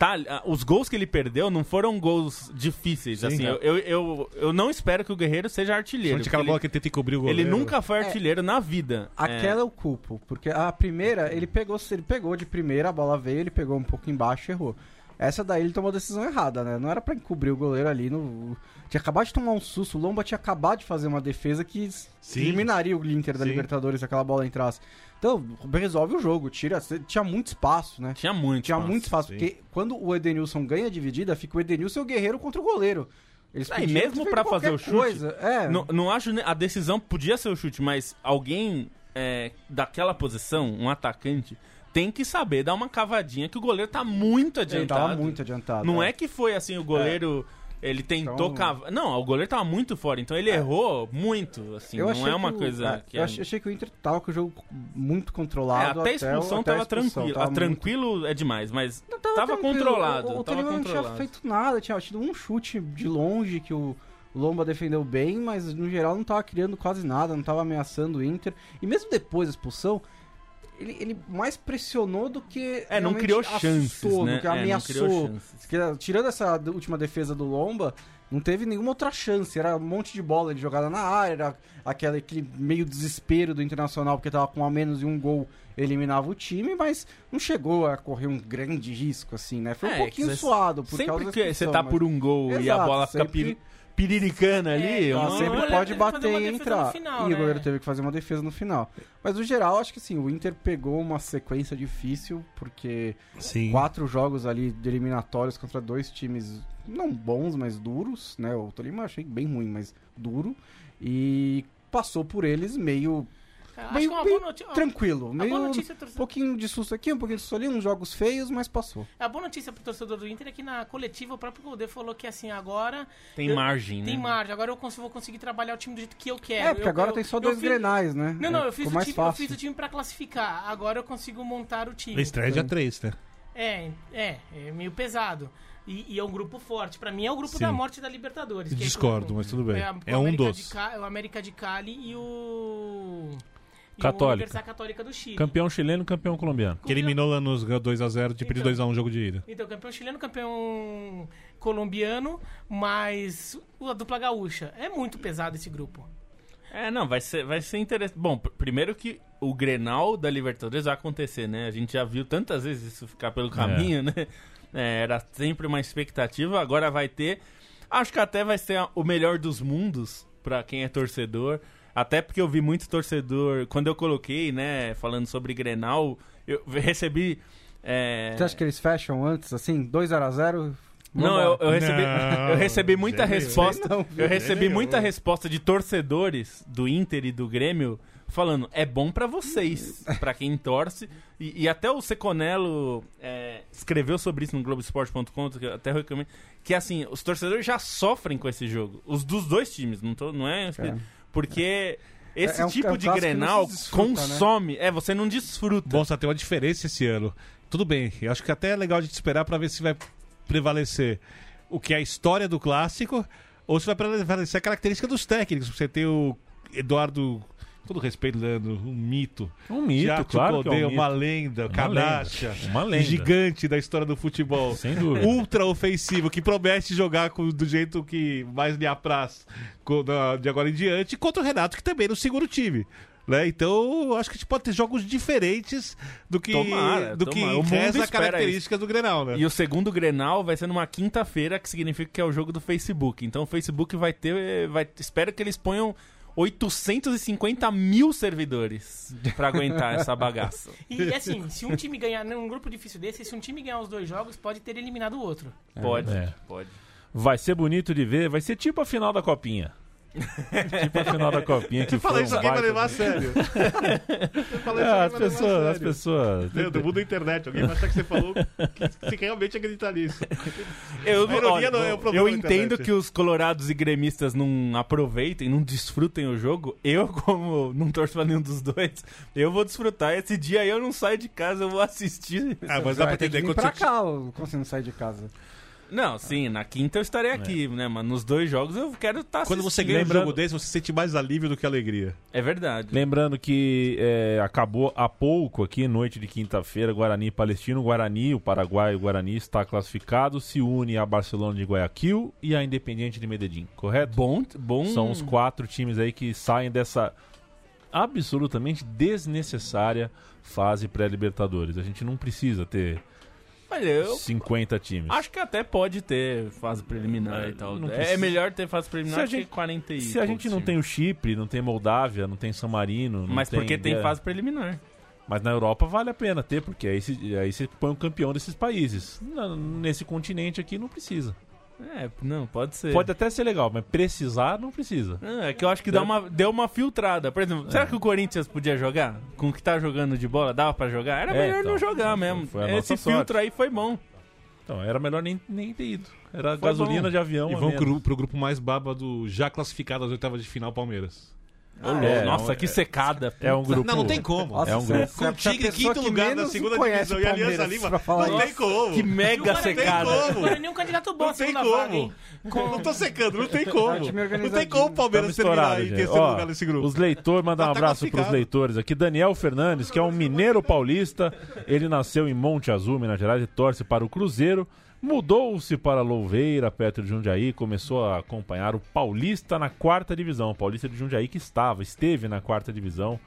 [SPEAKER 5] Tá, os gols que ele perdeu não foram gols difíceis.
[SPEAKER 7] Sim,
[SPEAKER 5] assim,
[SPEAKER 7] é.
[SPEAKER 5] eu, eu, eu, eu não espero que o Guerreiro seja artilheiro.
[SPEAKER 7] Aquela bola que tenta encobrir o
[SPEAKER 5] ele,
[SPEAKER 7] goleiro.
[SPEAKER 5] ele nunca foi artilheiro na vida.
[SPEAKER 3] Aquela eu culpo, porque a primeira, ele pegou, ele pegou de primeira, a bola veio, ele pegou um pouco embaixo e errou. Essa daí ele tomou a decisão errada, né? Não era pra encobrir o goleiro ali. No... Tinha acabado de tomar um susto, o Lomba tinha acabado de fazer uma defesa que
[SPEAKER 7] Sim.
[SPEAKER 3] eliminaria o Inter da
[SPEAKER 7] Sim.
[SPEAKER 3] Libertadores se aquela bola entrasse. Então, resolve o jogo, tira. Tinha muito espaço, né?
[SPEAKER 5] Tinha muito.
[SPEAKER 3] Tinha
[SPEAKER 5] espaço.
[SPEAKER 3] muito espaço,
[SPEAKER 7] sim.
[SPEAKER 3] porque quando o Edenilson ganha a dividida, fica o Edenilson e o Guerreiro contra o goleiro. Eles
[SPEAKER 5] Ah, e mesmo pra fazer o chute,
[SPEAKER 3] Coisa. É,
[SPEAKER 5] Não, não acho. A decisão podia ser o chute, mas alguém é, daquela posição, um atacante, tem que saber dar uma cavadinha que o goleiro tá muito
[SPEAKER 3] ele
[SPEAKER 5] adiantado.
[SPEAKER 3] tava muito adiantado.
[SPEAKER 5] Não
[SPEAKER 3] é.
[SPEAKER 5] é que foi assim, o goleiro. Ele tentou
[SPEAKER 3] Então-
[SPEAKER 5] cavar. Não, o goleiro tava muito fora, então ele errou muito. Assim,
[SPEAKER 3] Eu
[SPEAKER 5] não é uma
[SPEAKER 3] o-
[SPEAKER 5] coisa
[SPEAKER 3] é,
[SPEAKER 5] que
[SPEAKER 3] eu
[SPEAKER 5] é-
[SPEAKER 3] achei, que o Inter tava com o jogo muito
[SPEAKER 5] É,
[SPEAKER 3] controlado.
[SPEAKER 5] até a expulsão
[SPEAKER 3] até
[SPEAKER 5] tava
[SPEAKER 3] a expulsão,
[SPEAKER 5] tranquilo.
[SPEAKER 3] tava
[SPEAKER 5] Ah, tranquilo é demais, mas
[SPEAKER 3] muito-
[SPEAKER 5] tava,
[SPEAKER 3] tranquilo.
[SPEAKER 5] controlado.
[SPEAKER 3] O, o
[SPEAKER 5] tava
[SPEAKER 3] não tinha feito nada, tinha tido um chute de longe que o Lomba defendeu bem, mas no geral não tava criando quase nada, não tava ameaçando o Inter. E mesmo depois da expulsão, ele, ele mais pressionou do que.
[SPEAKER 5] É, não criou
[SPEAKER 3] assustou,
[SPEAKER 5] chances, né?
[SPEAKER 3] Do que
[SPEAKER 5] É, não
[SPEAKER 3] ameaçou. Que, tirando essa última defesa do Lomba, não teve nenhuma outra chance. Era um monte de bola de jogada na área, era aquele, aquele meio desespero do Internacional, porque tava com a menos e um gol eliminava o time, mas não chegou a correr um grande risco, assim, né? Foi um
[SPEAKER 5] É,
[SPEAKER 3] pouquinho
[SPEAKER 5] você-
[SPEAKER 3] suado por
[SPEAKER 5] Sempre que você tá
[SPEAKER 3] mas-
[SPEAKER 5] por um gol e a
[SPEAKER 3] Exato,
[SPEAKER 5] bola fica
[SPEAKER 3] sempre-
[SPEAKER 5] piriricando ali.
[SPEAKER 4] É,
[SPEAKER 3] Ela
[SPEAKER 5] uma-
[SPEAKER 3] sempre pode bater e entrar.
[SPEAKER 4] final,
[SPEAKER 3] e
[SPEAKER 4] né?
[SPEAKER 3] o goleiro teve que fazer uma defesa no final. Mas no geral, acho que sim, o Inter pegou uma sequência difícil, porque
[SPEAKER 7] Sim.
[SPEAKER 3] quatro jogos ali de eliminatórios contra dois times não bons, mas duros, né? O Tolima achei bem ruim, mas duro. E passou por eles meio, meio,
[SPEAKER 4] que uma
[SPEAKER 3] meio
[SPEAKER 4] boa notícia.
[SPEAKER 3] tranquilo. Meio
[SPEAKER 4] boa
[SPEAKER 3] um
[SPEAKER 4] notícia, torcedor-
[SPEAKER 3] pouquinho de susto aqui, um pouquinho de susto ali, uns jogos feios, mas passou.
[SPEAKER 4] a boa notícia pro torcedor do Inter é que na coletiva o próprio Golde falou que assim, agora
[SPEAKER 5] Tem
[SPEAKER 4] Eu-
[SPEAKER 5] margem,
[SPEAKER 4] tem
[SPEAKER 5] né?
[SPEAKER 4] margem, agora eu consigo, vou conseguir trabalhar o time do jeito que eu quero.
[SPEAKER 3] É, porque
[SPEAKER 4] Eu-
[SPEAKER 3] agora
[SPEAKER 4] eu-
[SPEAKER 3] tem só dois
[SPEAKER 4] fiz-
[SPEAKER 3] grenais, né?
[SPEAKER 4] Não, não,
[SPEAKER 3] É,
[SPEAKER 4] eu fiz, time, eu fiz o time pra classificar. Agora eu consigo montar o time.
[SPEAKER 7] Estreia dia 3, né?
[SPEAKER 4] É, é, é meio pesado. E, e é um grupo forte. Pra mim é o grupo
[SPEAKER 7] Sim.
[SPEAKER 4] da morte da Libertadores. que é
[SPEAKER 7] Discordo,
[SPEAKER 4] com-
[SPEAKER 7] mas tudo bem.
[SPEAKER 4] a-
[SPEAKER 7] É
[SPEAKER 4] o
[SPEAKER 7] um dos.
[SPEAKER 4] Ca- o América de Cali e o.
[SPEAKER 2] Católica.
[SPEAKER 4] Universidade Católica do Chile.
[SPEAKER 2] Campeão chileno, campeão colombiano.
[SPEAKER 7] Que eliminou Lanús, ganhou 2x0, tipo de
[SPEAKER 4] Então.
[SPEAKER 7] 2x1 jogo de ida.
[SPEAKER 4] Então, campeão chileno, campeão colombiano, mas a dupla gaúcha. É muito pesado esse grupo.
[SPEAKER 5] É, não, vai ser, vai ser interessante. Bom, pr- primeiro que o Grenal da Libertadores vai acontecer, né? A gente já viu tantas vezes isso ficar pelo caminho, né? É, era sempre uma expectativa, agora vai ter. Acho que até vai ser a- o melhor dos mundos pra quem é torcedor. Até porque eu vi muito torcedor. Quando eu coloquei, né, falando sobre Grenal, eu recebi. é,
[SPEAKER 3] Você acha que eles fecham antes, assim, 2x0?
[SPEAKER 5] Não, eu, eu recebi,
[SPEAKER 7] Não,
[SPEAKER 5] eu recebi muita
[SPEAKER 7] gênio.
[SPEAKER 5] resposta.
[SPEAKER 3] Não,
[SPEAKER 5] eu recebi
[SPEAKER 7] gênio.
[SPEAKER 5] muita resposta de torcedores do Inter e do Grêmio falando: é bom pra vocês, pra quem torce. E, e até o Seconello é, escreveu sobre isso no Globoesporte.com, que eu até recomendo. Que assim, os torcedores já sofrem com esse jogo. Os dos dois times, não, tô, não é.
[SPEAKER 3] É.
[SPEAKER 5] Porque esse
[SPEAKER 3] É- é um-
[SPEAKER 5] tipo
[SPEAKER 3] é
[SPEAKER 5] de Grenal
[SPEAKER 3] né?
[SPEAKER 5] consome. É, você não desfruta.
[SPEAKER 7] Bom, só tem uma diferença esse ano. Tudo bem, eu acho que até é legal a gente esperar pra ver se vai prevalecer o que é a história do clássico ou se vai prevalecer a característica dos técnicos. Você tem o Eduardo, todo respeito, Leandro, um mito.
[SPEAKER 2] Um mito,
[SPEAKER 7] Jacques
[SPEAKER 2] claro que é um mito.
[SPEAKER 7] uma lenda,
[SPEAKER 2] Uma
[SPEAKER 7] canacha,
[SPEAKER 2] lenda, uma lenda.
[SPEAKER 7] gigante da história do futebol.
[SPEAKER 2] Sem dúvida.
[SPEAKER 7] Ultra ofensivo, que promete jogar com- do jeito que mais lhe apraz co- da- de agora em diante, contra o Renato, que também no segundo time. Né? Então, acho que a gente pode ter jogos diferentes do que,
[SPEAKER 5] Tomara,
[SPEAKER 7] do que.
[SPEAKER 5] O mundo
[SPEAKER 7] reza a
[SPEAKER 5] espera
[SPEAKER 7] característica do Grenal, né?
[SPEAKER 5] E o segundo Grenal vai ser numa quinta-feira, que significa que é o jogo do Facebook. Então o Facebook vai ter. Vai, espero que eles ponham 850 mil servidores pra aguentar essa bagaça.
[SPEAKER 4] E assim, se um time ganhar, num grupo difícil desse, se um time ganhar os dois jogos, pode ter eliminado o outro.
[SPEAKER 5] Pode,
[SPEAKER 2] É.
[SPEAKER 5] pode.
[SPEAKER 2] Vai ser bonito de ver, vai ser tipo a final da Copinha. Tipo a final da Copinha que
[SPEAKER 7] Você fala
[SPEAKER 2] foi
[SPEAKER 7] isso,
[SPEAKER 2] um
[SPEAKER 7] alguém vai levar a sério. Você fala isso, alguém
[SPEAKER 2] as
[SPEAKER 7] vai levar a
[SPEAKER 2] pessoas, as
[SPEAKER 7] sério.
[SPEAKER 2] pessoas.
[SPEAKER 7] Leandro, muda a internet. Alguém vai achar que você falou que você realmente acredita nisso.
[SPEAKER 5] Eu, olha,
[SPEAKER 7] não é o problema
[SPEAKER 5] eu
[SPEAKER 7] da
[SPEAKER 5] entendo que os colorados e gremistas não aproveitem, não desfrutem o jogo. Eu, como não torço pra nenhum dos dois, eu vou desfrutar. Esse dia aí eu não saio de casa, eu vou assistir.
[SPEAKER 7] Ah, mas dá pra
[SPEAKER 3] Vai ter que
[SPEAKER 7] entender quando
[SPEAKER 3] pra
[SPEAKER 7] você...
[SPEAKER 3] cá, como você não sai de casa?
[SPEAKER 5] Não, sim, na quinta eu estarei aqui, né? Mas nos dois jogos eu quero estar
[SPEAKER 7] Quando você ganha um jogo desse, você sente mais alívio do que alegria.
[SPEAKER 5] É verdade.
[SPEAKER 2] Lembrando que é, acabou há pouco aqui, noite de quinta-feira, Guarani e Palestino. Guarani, o Paraguai, o Guarani está classificado, se une a Barcelona de Guayaquil e a Independiente de Medellín, correto?
[SPEAKER 5] Bom, bom.
[SPEAKER 2] São os quatro times aí que saem dessa absolutamente desnecessária fase pré-Libertadores. A gente não precisa ter
[SPEAKER 5] Olha, eu
[SPEAKER 2] 50 times.
[SPEAKER 5] acho que até pode ter fase preliminar e tal.
[SPEAKER 2] não
[SPEAKER 5] É
[SPEAKER 2] precisa.
[SPEAKER 5] melhor ter fase preliminar
[SPEAKER 2] Se a
[SPEAKER 5] do que
[SPEAKER 2] gente-
[SPEAKER 5] 40 e
[SPEAKER 2] Se a gente
[SPEAKER 5] poucos
[SPEAKER 2] não tem
[SPEAKER 5] times.
[SPEAKER 2] o Chipre, não tem Moldávia, não tem San Marino, não
[SPEAKER 5] Mas porque tem
[SPEAKER 2] é,
[SPEAKER 5] fase preliminar.
[SPEAKER 2] Mas na Europa vale a pena ter, porque aí, se, aí você põe o campeão desses países. Na- nesse continente aqui não precisa.
[SPEAKER 5] É, não, pode ser.
[SPEAKER 2] Pode até ser legal, mas precisar não precisa.
[SPEAKER 5] Ah, é que eu acho que dá uma, deu uma filtrada. Por exemplo,
[SPEAKER 2] É.
[SPEAKER 5] será que o Corinthians podia jogar? Com o que tá jogando de bola, dava pra jogar? Era
[SPEAKER 2] É,
[SPEAKER 5] melhor
[SPEAKER 2] então.
[SPEAKER 5] não jogar
[SPEAKER 2] Foi-
[SPEAKER 5] mesmo.
[SPEAKER 2] foi a
[SPEAKER 5] Esse
[SPEAKER 2] nossa
[SPEAKER 5] filtro
[SPEAKER 2] sorte.
[SPEAKER 5] aí foi bom.
[SPEAKER 2] Então, era melhor nem, nem ter ido. Era
[SPEAKER 5] Foi
[SPEAKER 2] gasolina
[SPEAKER 5] bom.
[SPEAKER 2] de avião.
[SPEAKER 7] e
[SPEAKER 2] a
[SPEAKER 7] vão
[SPEAKER 2] menos.
[SPEAKER 7] pro, pro grupo mais bábado, já classificado às oitavas de final, Palmeiras.
[SPEAKER 5] Ô,
[SPEAKER 2] é,
[SPEAKER 5] Nossa,
[SPEAKER 2] é um-
[SPEAKER 5] que secada.
[SPEAKER 2] É um grupo.
[SPEAKER 7] Não, não tem como.
[SPEAKER 3] Nossa,
[SPEAKER 2] É um grupo.
[SPEAKER 7] Com
[SPEAKER 3] é
[SPEAKER 7] o
[SPEAKER 3] a
[SPEAKER 7] Tigre quinto lugar na
[SPEAKER 3] menos
[SPEAKER 7] segunda
[SPEAKER 3] conhece
[SPEAKER 7] divisão e Aliança
[SPEAKER 3] Palmeiras
[SPEAKER 7] Lima. Não
[SPEAKER 3] isso.
[SPEAKER 7] tem como.
[SPEAKER 5] Que mega secada.
[SPEAKER 4] O
[SPEAKER 7] como.
[SPEAKER 4] Guarani é um candidato bom
[SPEAKER 7] Não tem como.
[SPEAKER 4] Com-
[SPEAKER 7] Não tô secando, não tem
[SPEAKER 3] É
[SPEAKER 7] como.
[SPEAKER 3] um
[SPEAKER 7] Não tem como o Palmeiras terminar em terceiro lugar nesse grupo.
[SPEAKER 2] Os leitores, mandar um
[SPEAKER 7] tá
[SPEAKER 2] abraço pros leitores aqui. Daniel Fernandes, que é um mineiro paulista. Ele nasceu em Monte Azul, Minas Gerais, e torce para o Cruzeiro. Mudou-se para Louveira, perto de Jundiaí, começou a acompanhar o Paulista na quarta divisão. O Paulista de Jundiaí que estava, esteve na quarta divisão.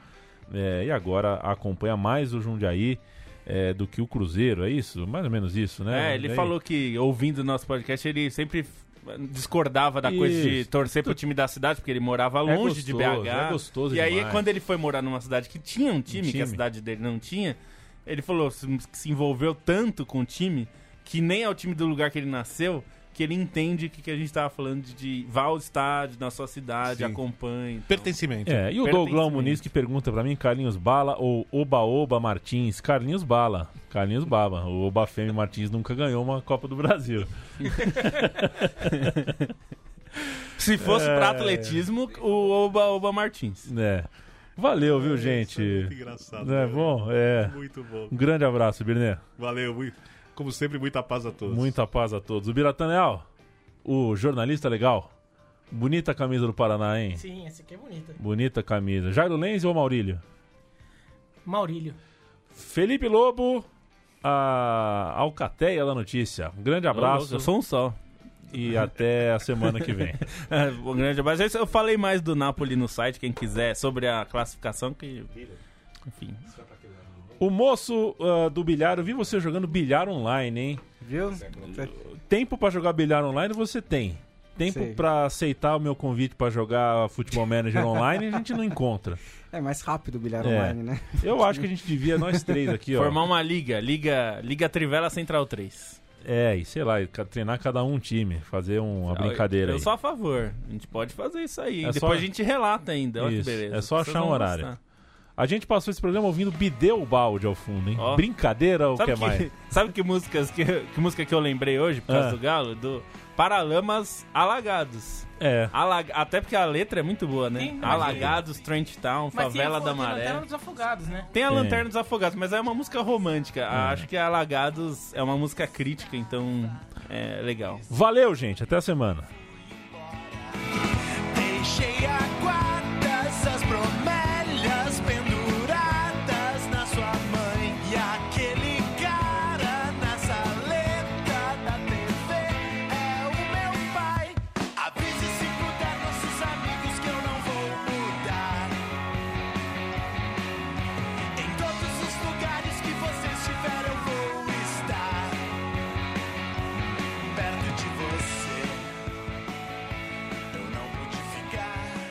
[SPEAKER 2] é, e agora acompanha mais o Jundiaí é, do que o Cruzeiro, é isso? Mais ou menos isso, né?
[SPEAKER 5] É, ele
[SPEAKER 2] aí?
[SPEAKER 5] falou que, ouvindo o nosso podcast, ele sempre discordava da coisa de
[SPEAKER 2] Isso.
[SPEAKER 5] torcer pro time da cidade, porque ele morava longe de
[SPEAKER 2] gostoso,
[SPEAKER 5] BH.
[SPEAKER 2] é gostoso
[SPEAKER 5] e aí,
[SPEAKER 2] demais.
[SPEAKER 5] quando ele foi morar numa cidade que tinha um time, que a
[SPEAKER 2] time.
[SPEAKER 5] cidade dele não tinha, ele falou se, se envolveu tanto com o time que nem é o time do lugar que ele nasceu, que ele entende que, que a gente tava falando de, de vá ao estádio na sua cidade,
[SPEAKER 7] Sim.
[SPEAKER 5] acompanhe. então.
[SPEAKER 7] Pertencimento.
[SPEAKER 2] É, e o. Douglão Muniz que pergunta pra mim, Carlinhos Bala ou Oba Oba Martins? Carlinhos Bala. Carlinhos Bala. O Oba Fêmea Martins nunca ganhou uma Copa do Brasil.
[SPEAKER 5] Se fosse
[SPEAKER 2] É.
[SPEAKER 5] pra atletismo, o Oba Oba Martins.
[SPEAKER 2] É. Valeu, viu, gente?
[SPEAKER 7] Isso é muito engraçado.
[SPEAKER 2] É bom? É.
[SPEAKER 7] Muito bom.
[SPEAKER 2] Um grande abraço, Birné.
[SPEAKER 7] Valeu, muito. Como sempre, muita paz a todos.
[SPEAKER 2] Muita paz a todos. O Biratanel, o jornalista legal. Bonita a camisa do Paraná, hein?
[SPEAKER 4] Sim, essa aqui é bonita.
[SPEAKER 2] Bonita camisa. Jairo Lenz ou Maurílio?
[SPEAKER 4] Maurílio.
[SPEAKER 2] Felipe Lobo, a Alcateia da Notícia. Um grande abraço
[SPEAKER 5] Eu sou um só.
[SPEAKER 2] e até a semana que vem.
[SPEAKER 5] É, um grande abraço. Eu falei mais do Napoli no site, quem quiser, sobre a classificação que. Enfim.
[SPEAKER 2] O moço ah, do bilhar, eu vi você jogando bilhar online, hein?
[SPEAKER 3] Viu?
[SPEAKER 2] Tempo pra jogar bilhar online você tem. Tempo pra aceitar o meu convite pra jogar Futebol Manager online a gente não encontra.
[SPEAKER 3] É mais rápido o bilhar
[SPEAKER 2] É.
[SPEAKER 3] online, né?
[SPEAKER 2] Eu acho que a gente devia, nós três aqui, ó.
[SPEAKER 5] Formar uma liga, liga, liga Trivela Central 3.
[SPEAKER 2] É, e sei lá, treinar cada um time, fazer um- uma brincadeira
[SPEAKER 5] Eu
[SPEAKER 2] aí.
[SPEAKER 5] sou a favor. A gente pode fazer isso aí.
[SPEAKER 2] É
[SPEAKER 5] Depois
[SPEAKER 2] só-
[SPEAKER 5] a gente relata ainda. Olha que beleza.
[SPEAKER 2] é só
[SPEAKER 5] Vocês
[SPEAKER 2] achar um horário.
[SPEAKER 5] gostar.
[SPEAKER 2] A gente passou esse programa ouvindo Bideu Balde ao fundo, hein?
[SPEAKER 5] Ó.
[SPEAKER 2] Brincadeira ou o que é mais?
[SPEAKER 5] sabe que músicas que, que música que eu lembrei hoje por causa
[SPEAKER 2] Ah.
[SPEAKER 5] do Galo? Do Paralamas Alagados.
[SPEAKER 2] É.
[SPEAKER 5] Alag- Até porque a letra é muito boa, né?
[SPEAKER 4] Sim,
[SPEAKER 5] Alagados, Trent Town,
[SPEAKER 4] Mas tem
[SPEAKER 5] Favela
[SPEAKER 4] fo-
[SPEAKER 5] da
[SPEAKER 4] tem a
[SPEAKER 5] Maré.
[SPEAKER 4] Lanterna dos Afogados, né?
[SPEAKER 5] Tem a
[SPEAKER 2] Tem.
[SPEAKER 5] Lanterna dos Afogados, mas é uma música romântica. Acho que Alagados é uma música crítica, então é legal.
[SPEAKER 2] Valeu, gente. Até a semana.